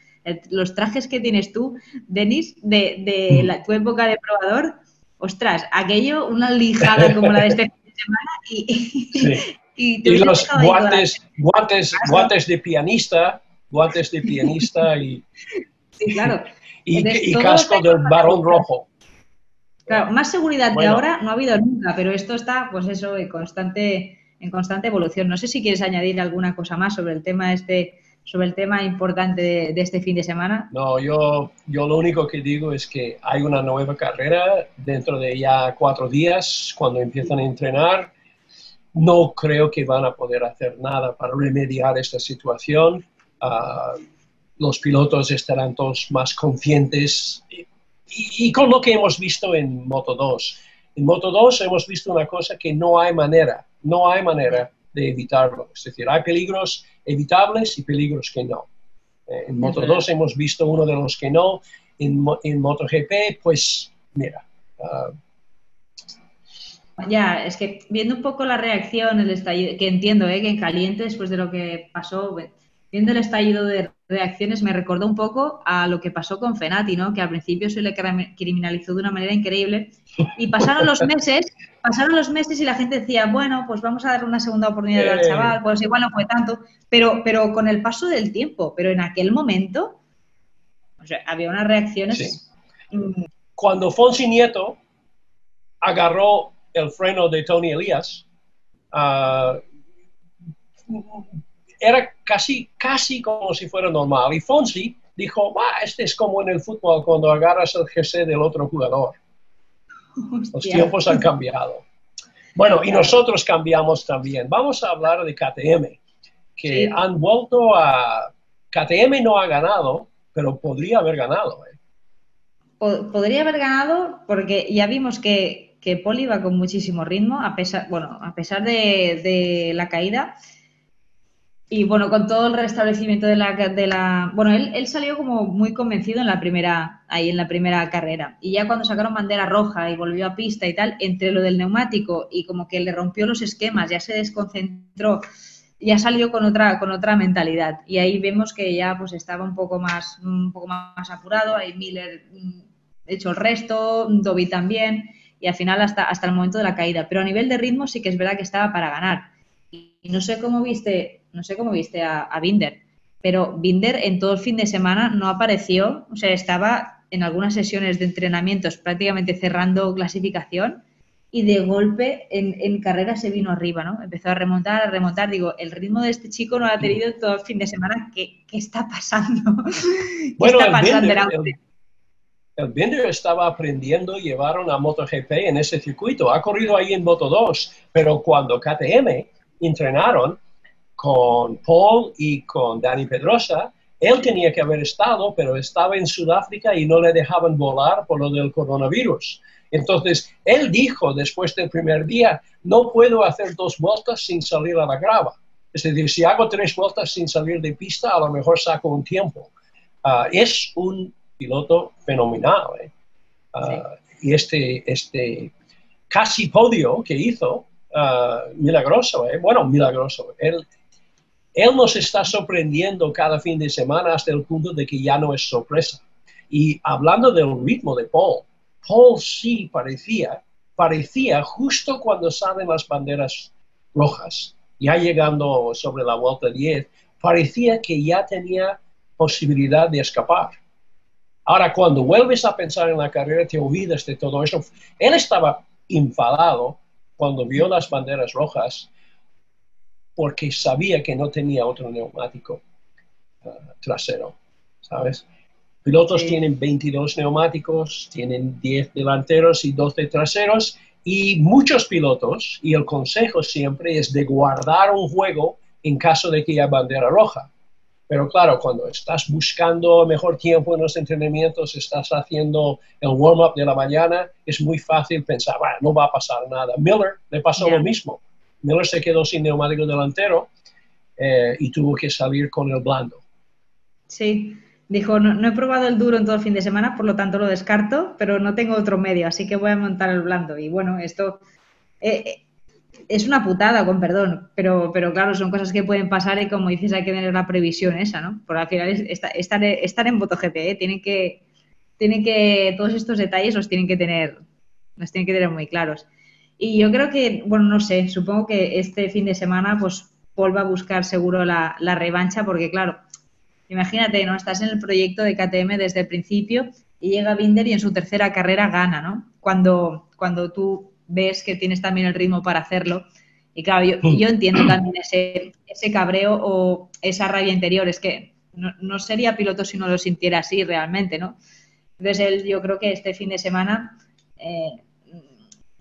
los trajes que tienes tú, Denis, de, de la, tu época de probador, ostras, aquello, una lijada como la de este fin de semana y, y, los guantes, guantes, guantes de pianista guantes de pianista y, claro. y, casco del varón rojo. Claro, más seguridad que ahora no ha habido nunca, pero esto está, pues eso, en constante, en constante evolución. No sé si quieres añadir alguna cosa más sobre el tema este, sobre el tema importante de, este fin de semana. No, yo, yo lo único que digo es que hay una nueva carrera dentro de ya cuatro días, cuando empiezan a entrenar. No creo que van a poder hacer nada para remediar esta situación ah, los pilotos estarán todos más conscientes y, con lo que hemos visto en Moto 2. En Moto 2 hemos visto una cosa que no hay manera, no hay manera de evitarlo. Es decir, hay peligros evitables y peligros que no. Eh, en Moto 2 hemos visto uno de los que no. En, en MotoGP, pues mira. Ah, ya, es que viendo un poco la reacción, el estallido, que entiendo ¿eh? que en caliente, después de lo que pasó, viendo el estallido de reacciones, me recordó un poco a lo que pasó con Fenati, ¿no? Que al principio se le criminalizó de una manera increíble. Y pasaron los meses, pasaron los meses y la gente decía, bueno, pues vamos a darle una segunda oportunidad al chaval, pues igual no fue tanto, pero, pero con el paso del tiempo, pero en aquel momento, o sea, había unas reacciones. Mm. Cuando Fonsi Nieto agarró el freno de Tony Elías, uh, era casi, casi como si fuera normal. Y Fonsi dijo, este es como en el fútbol cuando agarras el GC del otro jugador. Los tiempos han cambiado. Bueno, y nosotros cambiamos también. Vamos a hablar de KTM, que han vuelto a... KTM no ha ganado, pero podría haber ganado. ¿eh? Podría haber ganado porque ya vimos que, que Poli va con muchísimo ritmo, a pesar, bueno, a pesar de, de la caída. Y bueno, con todo el restablecimiento de la, de la bueno, él, él, salió como muy convencido en la primera, ahí en la primera carrera. Y ya cuando sacaron bandera roja y volvió a pista y tal, entre lo del neumático y como que le rompió los esquemas, ya se desconcentró, ya salió con otra, con otra mentalidad. Y ahí vemos que ya pues estaba un poco más, un poco más apurado, ahí Miller mm, hecho el resto, Dobby también, y al final hasta, hasta el momento de la caída. Pero a nivel de ritmo sí que es verdad que estaba para ganar. Y no sé cómo viste no sé cómo viste a, Binder, pero Binder en todo el fin de semana no apareció, o sea, estaba en algunas sesiones de entrenamientos prácticamente cerrando clasificación y de golpe en, carrera se vino arriba, ¿no? Empezó a remontar, a remontar. Digo, el ritmo de este chico no lo ha tenido todo el fin de semana. ¿Qué, está pasando? bueno, está pasando? El, el, Binder estaba aprendiendo a llevar una MotoGP en ese circuito. Ha corrido ahí en Moto 2, pero cuando KTM entrenaron, con Paul y con Dani Pedrosa, él tenía que haber estado, pero estaba en Sudáfrica y no le dejaban volar por lo del coronavirus. Entonces, él dijo después del primer día, no puedo hacer dos vueltas sin salir a la grava. Es decir, si hago tres vueltas sin salir de pista, a lo mejor saco un tiempo. Ah, es un piloto fenomenal. ¿eh? Ah, y este, este casi podio que hizo, ah, milagroso, ¿eh? bueno, milagroso. Él, él nos está sorprendiendo cada fin de semana hasta el punto de que ya no es sorpresa. Y hablando del ritmo de Paul, Paul sí parecía, parecía justo cuando salen las banderas rojas, ya llegando sobre la vuelta 10, parecía que ya tenía posibilidad de escapar. Ahora, cuando vuelves a pensar en la carrera, te olvidas de todo eso. Él estaba enfadado cuando vio las banderas rojas porque sabía que no tenía otro neumático uh, trasero, ¿sabes? Pilotos tienen 22 neumáticos, tienen 10 delanteros y 12 traseros, y muchos pilotos, y el consejo siempre es de guardar un juego en caso de que haya bandera roja. Pero claro, cuando estás buscando mejor tiempo en los entrenamientos, estás haciendo el warm-up de la mañana, es muy fácil pensar, bueno, no va a pasar nada. Miller le pasó lo mismo. Miller se quedó sin neumático delantero eh, y tuvo que salir con el blando. Sí, dijo, no, he probado el duro en todo el fin de semana, por lo tanto lo descarto, pero no tengo otro medio, así que voy a montar el blando. Y bueno, esto eh, eh, es una putada, con perdón, pero, pero claro, son cosas que pueden pasar y como dices, hay que tener la previsión esa, ¿no? Porque al final es, estar, estar, en MotoGP, ¿eh? tienen que, tienen que, todos estos detalles los tienen que tener, los tienen que tener muy claros. Y yo creo que, bueno, no sé, supongo que este fin de semana pues vuelva a buscar seguro la, revancha porque, claro, imagínate, ¿no? Estás en el proyecto de KTM desde el principio y llega Binder y en su tercera carrera gana, ¿no? Cuando, cuando tú ves que tienes también el ritmo para hacerlo. Y claro, yo, yo entiendo también ese, ese cabreo o esa rabia interior. Es que no, sería piloto si no lo sintiera así realmente, ¿no? Entonces, él, yo creo que este fin de semana eh,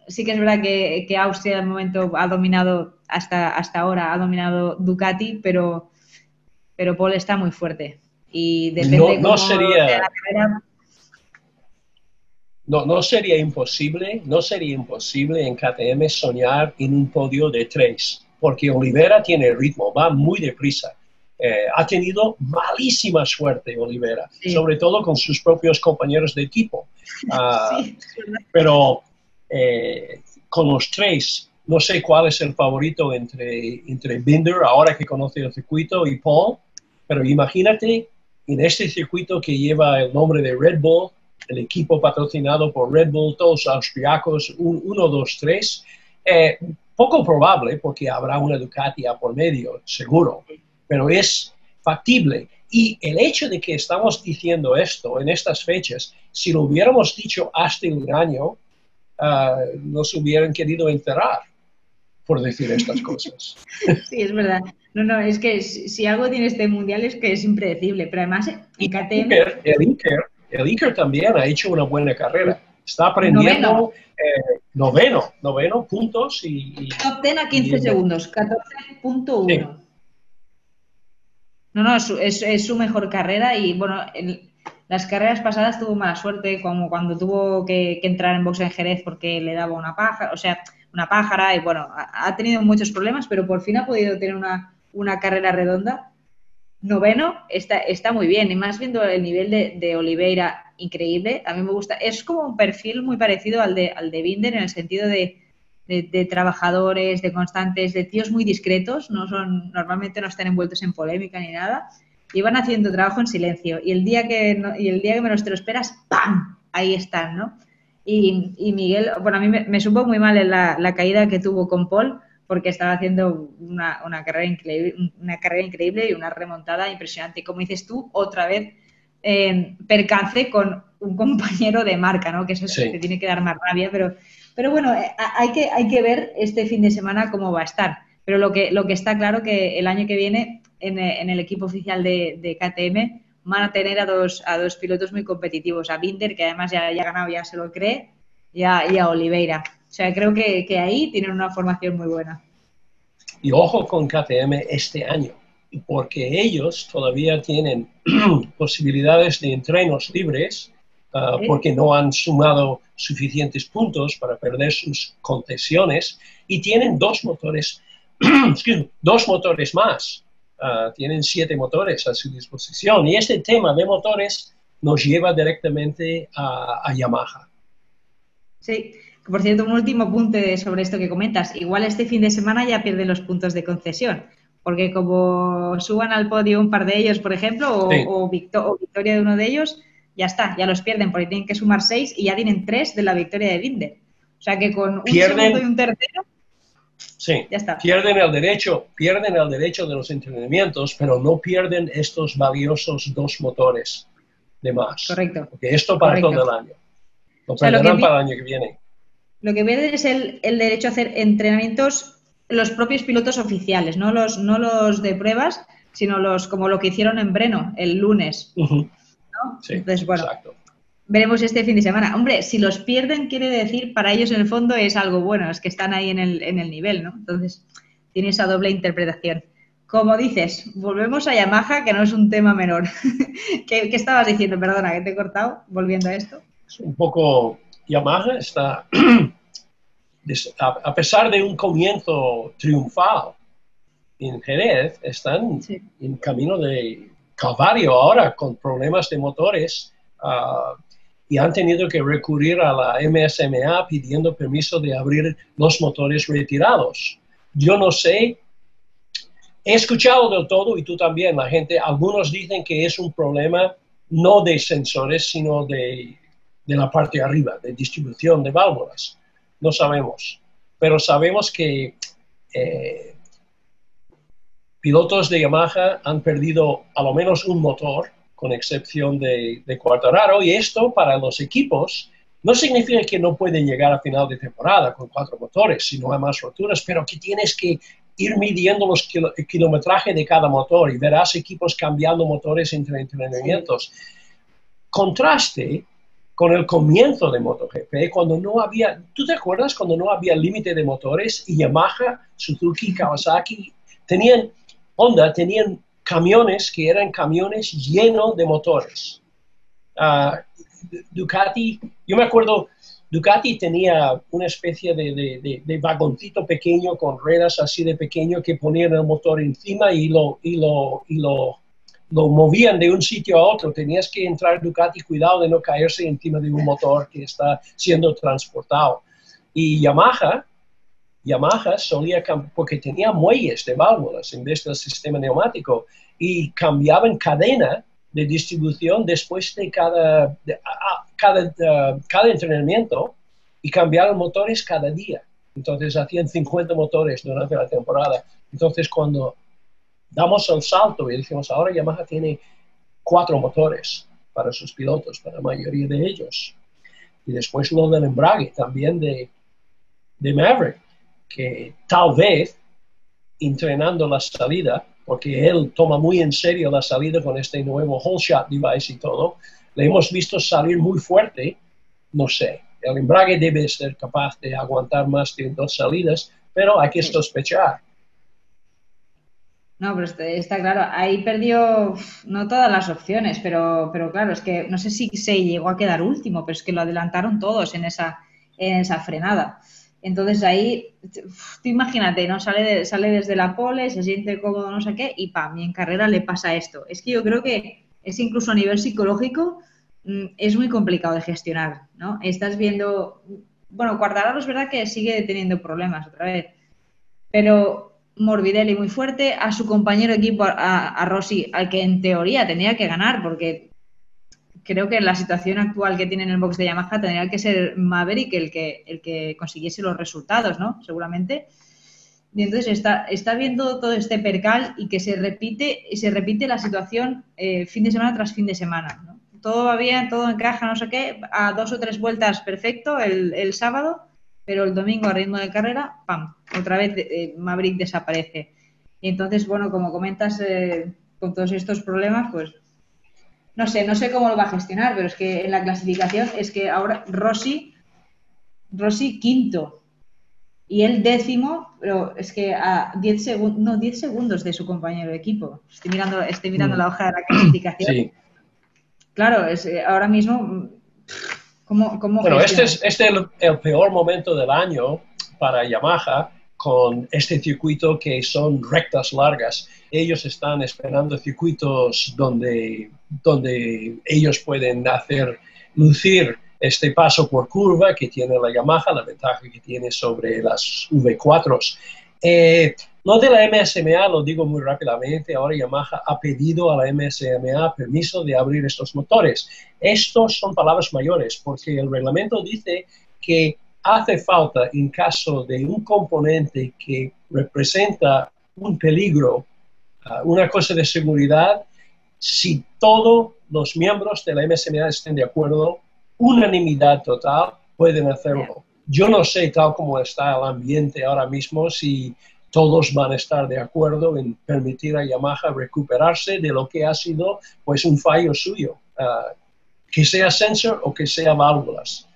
sí que es verdad que, que Austria de momento ha dominado hasta, hasta ahora, ha dominado Ducati, pero pero Paul está muy fuerte. Y depende no, sería, No, no sería imposible, no sería imposible en KTM soñar en un podio de tres, porque Olivera tiene ritmo, va muy deprisa. Eh, ha tenido malísima suerte Olivera, sobre todo con sus propios compañeros de equipo. Ah, pero eh, con los tres, no sé cuál es el favorito entre, entre Binder, ahora que conoce el circuito, y Paul, pero imagínate en este circuito que lleva el nombre de Red Bull, el equipo patrocinado por Red Bull, todos austriacos, 1, 2, 3, poco probable porque habrá una Ducati a por medio, seguro, pero es factible. Y el hecho de que estamos diciendo esto en estas fechas, si lo hubiéramos dicho hasta un año, uh, nos hubieran querido enterrar por decir estas cosas. Sí, es verdad. No, no, es que si algo tiene este mundial es que es impredecible, pero además en KTM... El Iker, el Iker también ha hecho una buena carrera. Está aprendiendo eh, noveno, noveno, puntos y... Top 10 a 15 segundos, 14.1. No, no, es, su mejor carrera y bueno, en las carreras pasadas tuvo mala suerte, como cuando tuvo que, entrar en box en Jerez porque le daba una pájara, o sea, una pájara y bueno, ha, tenido muchos problemas, pero por fin ha podido tener una, una carrera redonda. Noveno está, está muy bien y más viendo el nivel de, de Oliveira increíble, a mí me gusta, es como un perfil muy parecido al de, al de Binder en el sentido de de, trabajadores, de constantes, de tíos muy discretos, no son, normalmente no están envueltos en polémica ni nada, y van haciendo trabajo en silencio. Y el día que, y el día que menos te lo esperas, ¡pam! Ahí están, ¿no? Y, y Miguel, bueno, a mí me, supo muy mal la, la, caída que tuvo con Paul, porque estaba haciendo una, una, carrera increíble, una carrera increíble y una remontada impresionante. Y como dices tú, otra vez eh, percance con un compañero de marca, ¿no? Que eso te tiene que dar más rabia, pero pero bueno, eh, hay que, hay que ver este fin de semana cómo va a estar. Pero lo que, lo que está claro que el año que viene en, el equipo oficial de, KTM van a tener a dos, a dos pilotos muy competitivos, a Binder, que además ya, ya ha ganado, ya se lo cree, y a, y a Oliveira. O sea, creo que, que, ahí tienen una formación muy buena. Y ojo con KTM este año, porque ellos todavía tienen posibilidades de entrenos libres Ah, porque no han sumado suficientes puntos para perder sus concesiones y tienen dos motores, dos motores más. Ah, tienen siete motores a su disposición y este tema de motores nos lleva directamente a, Yamaha. Sí, por cierto, un último punto sobre esto que comentas. Igual este fin de semana ya pierden los puntos de concesión, porque como suban al podio un par de ellos, por ejemplo, o victoria de uno de ellos, ya está, ya los pierden porque tienen que sumar seis y ya tienen tres de la victoria de Binder. O sea que con un segundo y un tercero. Sí, ya está. pierden el derecho, pierden el derecho de los entrenamientos, pero no pierden estos valiosos dos motores de más. Correcto. Porque esto para todo el año. Lo perderán para el año que viene. Lo que pierden es el, derecho a hacer entrenamientos los propios pilotos oficiales, no los, no los de pruebas, sino los como lo que hicieron en Breno el lunes. Entonces, bueno, veremos este fin de semana. Hombre, si los pierden, quiere decir, para ellos en el fondo es algo bueno, es que están ahí en el, en el nivel, ¿no? Entonces, tiene esa doble interpretación. Como dices, volvemos a Yamaha, que no es un tema menor. ¿Qué, estabas diciendo? Perdona, que te he cortado, volviendo a esto. un poco, Yamaha está, a pesar de un comienzo triunfal en Jerez, están en camino de calvario ahora con problemas de motores ah, y han tenido que recurrir a la MSMA pidiendo permiso de abrir los motores retirados. Yo no sé, he escuchado del todo y tú también, la gente, algunos dicen que es un problema no de sensores, sino de, de la parte de arriba, de distribución de válvulas. No sabemos, pero sabemos que eh, pilotos de Yamaha han perdido a lo menos un motor, con excepción de, de Quartararo, y esto para los equipos no significa que no pueden llegar a final de temporada con cuatro motores, si no hay más roturas, pero que tienes que ir midiendo los el kilometraje de cada motor y verás equipos cambiando motores entre entrenamientos. Contraste con el comienzo de MotoGP, cuando no había, ¿tú te acuerdas cuando no había límite de motores y Yamaha, Suzuki, Kawasaki tenían Honda tenían camiones que eran camiones llenos de motores. Ah, Ducati, yo me acuerdo, Ducati tenía una especie de, vagoncito pequeño con ruedas así de pequeño que ponían el motor encima y lo, y lo, y lo, lo movían de un sitio a otro. Tenías que entrar Ducati, cuidado de no caerse encima de un motor que está siendo transportado. Y Yamaha, Yamaha solía, porque tenía muelles de válvulas en vez del sistema neumático, y cambiaban cadena de distribución después de cada, cada, cada entrenamiento y cambiaron motores cada día. Entonces hacían 50 motores durante la temporada. Entonces cuando damos el salto y decimos, ahora Yamaha tiene cuatro motores para sus pilotos, para la mayoría de ellos. Y después lo del embrague también de Maverick, que tal vez entrenando la salida porque él toma muy en serio la salida con este nuevo whole shot device y todo. Le hemos visto salir muy fuerte, no sé, el embrague debe ser capaz de aguantar más de dos salidas, pero hay que sospechar. No, pero está, claro, ahí perdió no todas las opciones, pero, pero claro, es que no sé si se llegó a quedar último, pero es que lo adelantaron todos en esa, en esa frenada. Entonces ahí, tú imagínate, ¿no? Sale, sale desde la pole, se siente cómodo, no sé qué, y pam, y en carrera le pasa esto. Es que yo creo que es incluso a nivel psicológico, mm, es muy complicado de gestionar, ¿no? Estás viendo, bueno, Cuartararo es verdad que sigue teniendo problemas otra vez, pero Morbidelli muy fuerte, a su compañero de equipo, a, a Rossi, al que en teoría tenía que ganar, porque creo que la situación actual que tiene en el box de Yamaha tendría que ser Maverick el que, el que consiguiese los resultados, ¿no? Seguramente. Y entonces está, está viendo todo este percal y que se repite, y se repite la situación eh, fin de semana tras fin de semana. ¿no? Todo va bien, todo encaja, no sé qué, a dos o tres vueltas perfecto el, sábado, pero el domingo a ritmo de carrera, ¡pam! Otra vez eh, Maverick desaparece. Y entonces, bueno, como comentas, eh, con todos estos problemas, pues no sé, no sé cómo lo va a gestionar, pero es que en la clasificación es que ahora Rossi, Rossi quinto y él décimo, pero es que a 10 segundos, no, 10 segundos de su compañero de equipo. Estoy mirando, estoy mirando mm. la hoja de la clasificación. Sí. Claro, es, eh, ahora mismo, ¿cómo, cómo Bueno, este es, este el peor momento del año para Yamaha con este circuito que son rectas largas. Ellos están esperando circuitos donde, donde ellos pueden hacer lucir este paso por curva que tiene la Yamaha, la ventaja que tiene sobre las V4. Eh, lo de la MSMA lo digo muy rápidamente, ahora Yamaha ha pedido a la MSMA permiso de abrir estos motores. Estos son palabras mayores porque el reglamento dice que hace falta en caso de un componente que representa un peligro, ah, una cosa de seguridad, si todos los miembros de la MSMA estén de acuerdo, unanimidad total, pueden hacerlo. Yo no sé, tal como está el ambiente ahora mismo, si todos van a estar de acuerdo en permitir a Yamaha recuperarse de lo que ha sido pues un fallo suyo, ah, que sea sensor o que sea válvulas.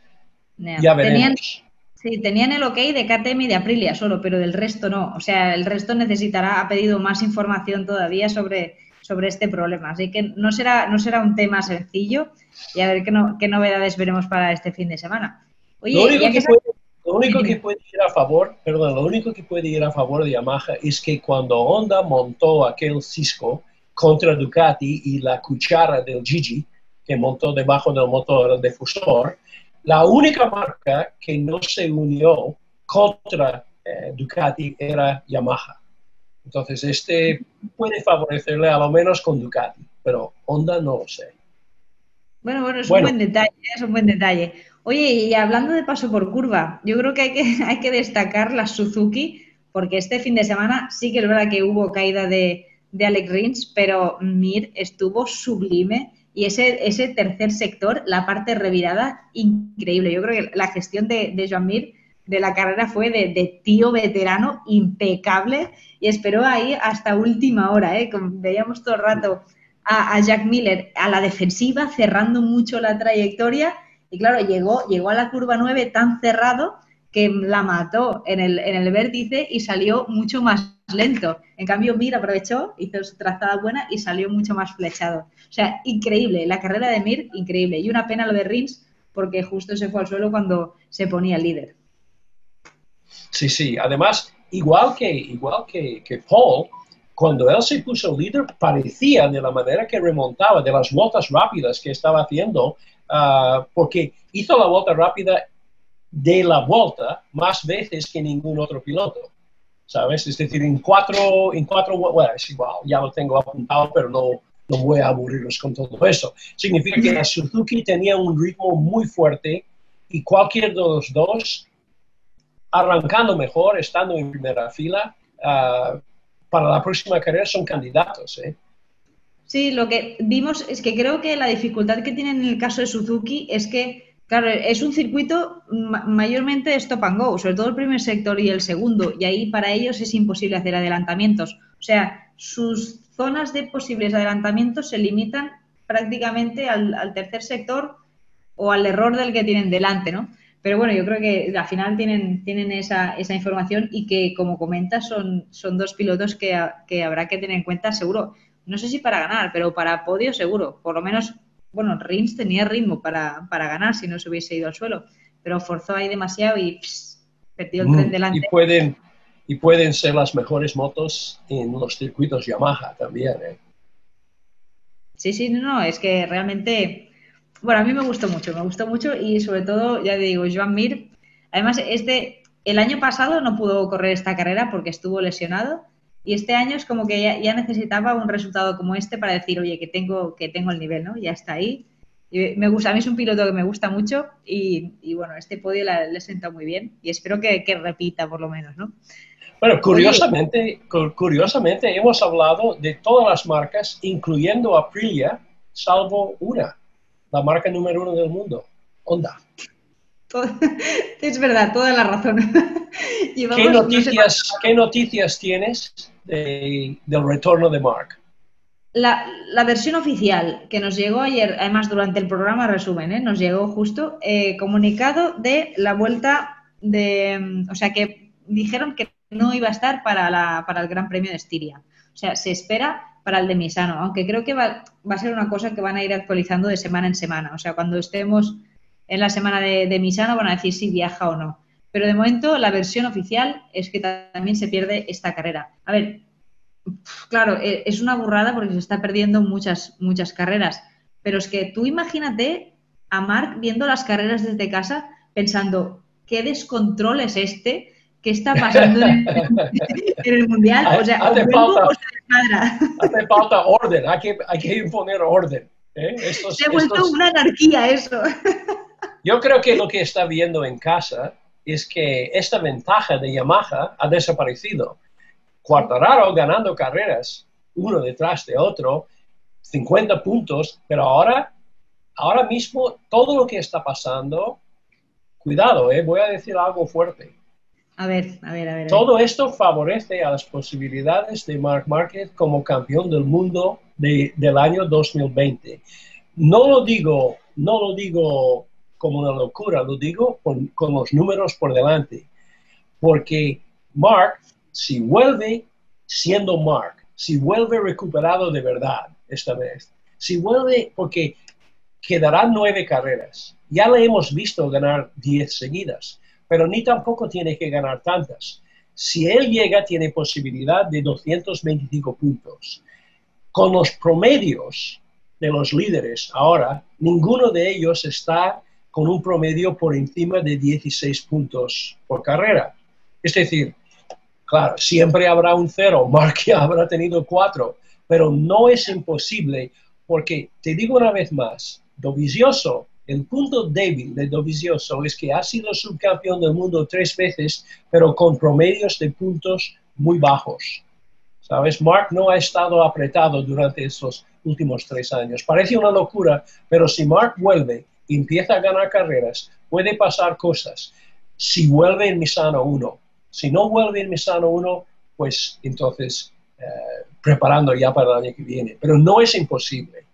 Ya veremos. sí, tenían el ok de KTM y de Aprilia solo, pero del resto no. O sea, el resto necesitará, ha pedido más información todavía sobre, sobre este problema. Así que no será, no será un tema sencillo y a ver qué, qué novedades veremos para este fin de semana. lo único, que, puede, lo único que puede ir a favor, perdón, lo único que puede ir a favor de Yamaha es que cuando Honda montó aquel Cisco contra Ducati y la cuchara del Gigi que montó debajo del motor, el difusor, la única marca que no se unió contra eh, Ducati era Yamaha. Entonces, este puede favorecerle a lo menos con Ducati, pero Honda no lo sé. Bueno, bueno, es un buen detalle, es un buen detalle. Oye, y hablando de paso por curva, yo creo que hay que, hay que destacar la Suzuki, porque este fin de semana sí que es verdad que hubo caída de, de Alex Rins, pero Mir estuvo sublime y ese, ese tercer sector, la parte revirada, increíble. Yo creo que la gestión de, de Joan Mir de la carrera fue de, tío veterano impecable y esperó ahí hasta última hora. ¿eh? veíamos todo el rato a, Jack Miller a la defensiva, cerrando mucho la trayectoria y claro, llegó, llegó a la curva 9 tan cerrado que la mató en el, en el vértice y salió mucho más lento. En cambio, Mir aprovechó, hizo su trazada buena y salió mucho más flechado. O sea, increíble. La carrera de Mir, increíble. Y una pena lo de Rins, porque justo se fue al suelo cuando se ponía líder. Sí, sí. Además, igual que, igual que, que Paul, cuando él se puso líder, parecía de la manera que remontaba, de las vueltas rápidas que estaba haciendo, ah, porque hizo la vuelta rápida de la vuelta más veces que ningún otro piloto. ¿Sabes? Es decir, en cuatro, en cuatro, bueno, es igual, ya lo tengo apuntado, pero no, no voy a aburrirlos con todo eso. Significa que la Suzuki tenía un ritmo muy fuerte y cualquier de los dos, arrancando mejor, estando en primera fila, uh, para la próxima carrera son candidatos. ¿eh? Sí, lo que vimos es que creo que la dificultad que tienen en el caso de Suzuki es que, claro, es un circuito mayormente stop and go, sobre todo el primer sector y el segundo, y ahí para ellos es imposible hacer adelantamientos. O sea, sus zonas de posibles adelantamientos se limitan prácticamente al, al tercer sector o al error del que tienen delante, ¿no? Pero bueno, yo creo que al final tienen, tienen esa, esa información y que, como comentas, son, son dos pilotos que, que, habrá que tener en cuenta seguro. No sé si para ganar, pero para podio seguro. Por lo menos, bueno, Rins tenía ritmo para, para ganar si no se hubiese ido al suelo, pero forzó ahí demasiado y perdió el tren mm, delante. Y pueden, y pueden ser las mejores motos en los circuitos Yamaha también. ¿eh? Sí, sí, no, no, es que realmente bueno, a mí me gustó mucho, me gustó mucho y sobre todo, ya digo, Joan Mir, además, este, el año pasado no pudo correr esta carrera porque estuvo lesionado y este año es como que ya, necesitaba un resultado como este para decir, oye, que tengo, que tengo el nivel, ¿no? Ya está ahí. Y me gusta, a mí es un piloto que me gusta mucho y, bueno, este podio le, sienta muy bien y espero que, repita por lo menos, ¿no? Bueno, curiosamente, curiosamente hemos hablado de todas las marcas, incluyendo Aprilia, salvo una la marca número uno del mundo, Honda. Es verdad, toda la razón. ¿Qué, noticias, ¿Qué noticias tienes del retorno de Mark? La, versión oficial que nos llegó ayer, además durante el programa resumen, ¿eh? nos llegó justo eh, comunicado de la vuelta de, o sea que dijeron que no iba a estar para, la, para el Gran Premio de Estiria. O sea, se espera para el de Misano, aunque creo que va, a ser una cosa que van a ir actualizando de semana en semana. O sea, cuando estemos en la semana de, Misano van a decir si viaja o no. Pero de momento la versión oficial es que también se pierde esta carrera. A ver, claro, e, es una burrada porque se está perdiendo muchas, muchas carreras. Pero es que tú imagínate a Mark viendo las carreras desde casa pensando, ¿qué descontrol es este? ¿Qué está pasando en el, Mundial? O sea, hace, falta, hace falta orden, hay que, hay que imponer orden. ¿eh? Se ha vuelto una anarquía eso. Yo creo que lo que está viendo en casa es que esta ventaja de Yamaha ha desaparecido. Cuartararo ganando carreras, uno detrás de otro, 50 puntos, pero ahora, ahora mismo todo lo que está pasando, cuidado, ¿eh? voy a decir algo fuerte a ver, a ver, a ver. Todo esto favorece a las posibilidades de Mark Marquez como campeón del mundo del año 2020. No lo digo, no lo digo como una locura, lo digo con, con los números por delante. Porque Mark, si vuelve siendo Mark, si vuelve recuperado de verdad esta vez, si vuelve, porque quedarán nueve carreras, ya le hemos visto ganar diez seguidas pero ni tampoco tiene que ganar tantas. Si él llega, tiene posibilidad de 225 puntos. Con los promedios de los líderes ahora, ninguno de ellos está con un promedio por encima de 16 puntos por carrera. Es decir, claro, siempre habrá un cero, Mark ya habrá tenido cuatro, pero no es imposible porque, te digo una vez más, Dovizioso el punto débil de Dovizioso es que ha sido subcampeón del mundo tres veces, pero con promedios de puntos muy bajos. ¿Sabes? Mark no ha estado apretado durante estos últimos tres años. Parece una locura, pero si Mark vuelve y empieza a ganar carreras, puede pasar cosas. Si vuelve en Misano 1, si no vuelve en Misano 1, pues entonces eh, preparando ya para el año que viene. Pero no es imposible.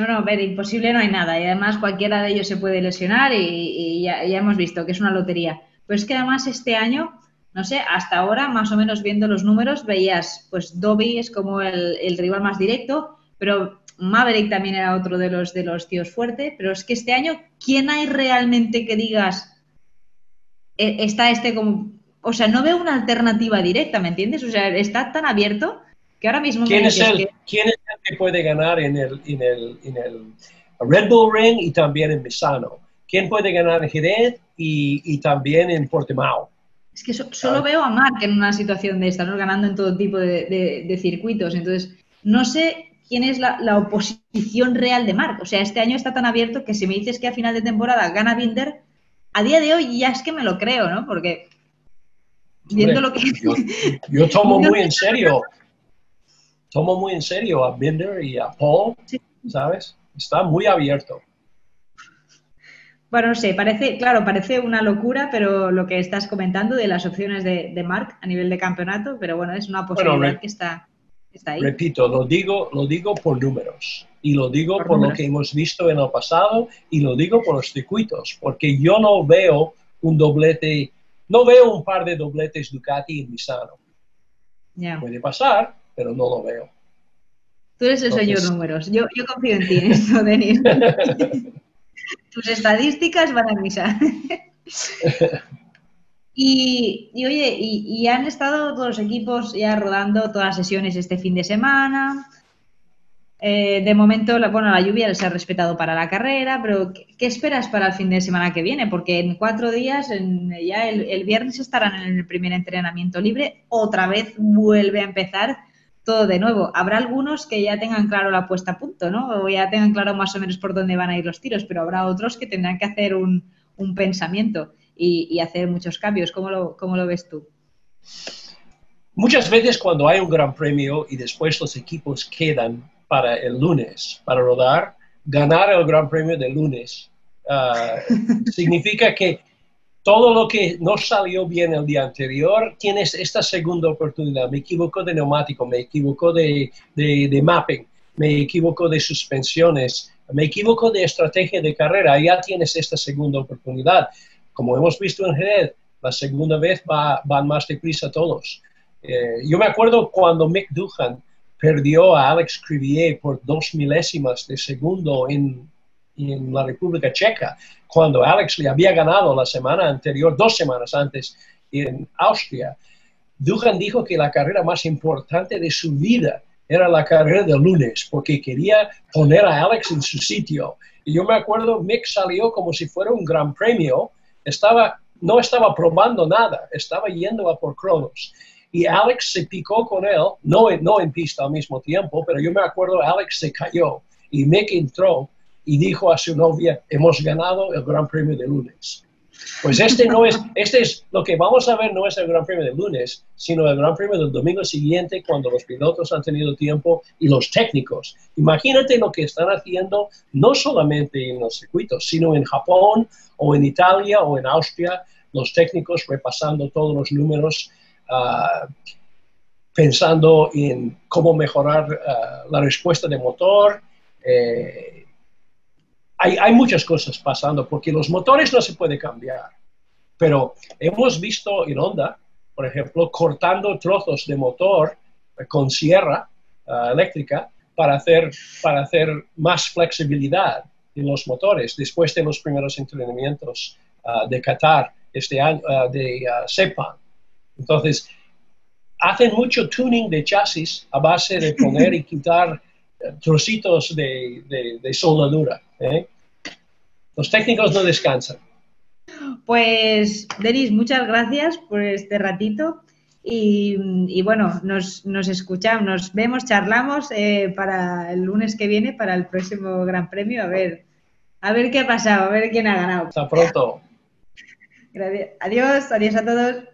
No, no, ver, imposible no hay nada. Y además cualquiera de ellos se puede lesionar y, ya, hemos visto que es una lotería. Pero es que además este año no sé, hasta ahora, más o menos viendo los números, veías, pues Dobby es como el, el rival más directo, pero Maverick también era otro de los, de los tíos fuertes, pero es que este año, ¿quién hay realmente que digas, e, está este como, o sea, no veo una alternativa directa, ¿me entiendes? O sea, está tan abierto que ahora mismo... ¿Quién, es el, ¿quién es el que puede ganar en el, en el, en el Red Bull Ring y también en Misano? ¿Quién puede ganar en Jerez y, y también en Portimao? Es que solo veo a Mark en una situación de estar ganando en todo tipo de, de circuitos. Entonces, no sé quién es la, oposición real de Mark. O sea, este año está tan abierto que si me dices que a final de temporada gana Binder, a día de hoy ya es que me lo creo, ¿no? Porque viendo lo que... Yo, tomo muy en serio, tomo muy en serio a Binder y a Paul, ¿sabes? Está muy abierto. Bueno, no sé, parece, claro, parece una locura, pero lo que estás comentando de las opciones de, de Mark a nivel de campeonato, pero bueno, es una posibilidad que está. Repito, lo digo, lo digo por números y lo digo por, lo que hemos visto en el pasado y lo digo por los circuitos, porque yo no veo un doblete, no veo un par de dobletes Ducati en Misano. Puede pasar, pero no lo veo. Tú eres el señor números. Yo, yo confío en ti en esto, Denis. Tus estadísticas van a misa. Y, oye, y, han estado todos los equipos ya rodando todas las sesiones este fin de semana. Eh, de momento, la, bueno, la lluvia les ha respetado para la carrera, pero ¿qué, esperas para el fin de semana que viene? Porque en cuatro días, en, ya el, viernes estarán en el primer entrenamiento libre, otra vez vuelve a empezar todo de nuevo. Habrá algunos que ya tengan claro la puesta a punto, ¿no? O ya tengan claro más o menos por dónde van a ir los tiros, pero habrá otros que tendrán que hacer un, un pensamiento y, hacer muchos cambios. ¿Cómo lo, ¿Cómo lo ves tú? Muchas veces cuando hay un gran premio y después los equipos quedan para el lunes, para rodar, ganar el gran premio del lunes ah, significa que todo lo que no salió bien el día anterior, tienes esta segunda oportunidad. Me equivoco de neumático, me equivoco de, de, mapping, me equivoco de suspensiones, me equivoco de estrategia de carrera, ya tienes esta segunda oportunidad como hemos visto en Jerez, la segunda vez van más deprisa todos. Eh, yo me acuerdo cuando Mick Duhan perdió a Alex Crivier por dos milésimas de segundo en, en, la República Checa, cuando Alex le había ganado la semana anterior, dos semanas antes, en Austria. Duhan dijo que la carrera más importante de su vida era la carrera del lunes, porque quería poner a Alex en su sitio. Y yo me acuerdo, Mick salió como si fuera un gran premio, estaba, no estaba probando nada, estaba yendo a por Cronos. Y Alex se picó con él, no, no en pista al mismo tiempo, pero yo me acuerdo, Alex se cayó y Mick entró y dijo a su novia, hemos ganado el Gran Premio de lunes. Pues este no es, este es, lo que vamos a ver no es el Gran Premio del lunes, sino el Gran Premio del domingo siguiente cuando los pilotos han tenido tiempo y los técnicos. Imagínate lo que están haciendo no solamente en los circuitos, sino en Japón o en Italia o en Austria, los técnicos repasando todos los números, ah, pensando en cómo mejorar ah, la respuesta de motor. Eh, hay, muchas cosas pasando porque los motores no se pueden cambiar. Pero hemos visto en Honda, por ejemplo, cortando trozos de motor con sierra ah, eléctrica para hacer, para hacer más flexibilidad en los motores después de los primeros entrenamientos ah, de Qatar este año, ah, de Sepan. Entonces, hacen mucho tuning de chasis a base de poner y quitar trocitos de, de, soldadura. ¿eh? Los técnicos no descansan. Pues, Denis, muchas gracias por este ratito. Y, bueno, nos, escuchamos, nos vemos, charlamos eh, para el lunes que viene, para el próximo Gran Premio, a ver, a ver qué ha pasado, a ver quién ha ganado. Hasta pronto. Adiós, adiós a todos.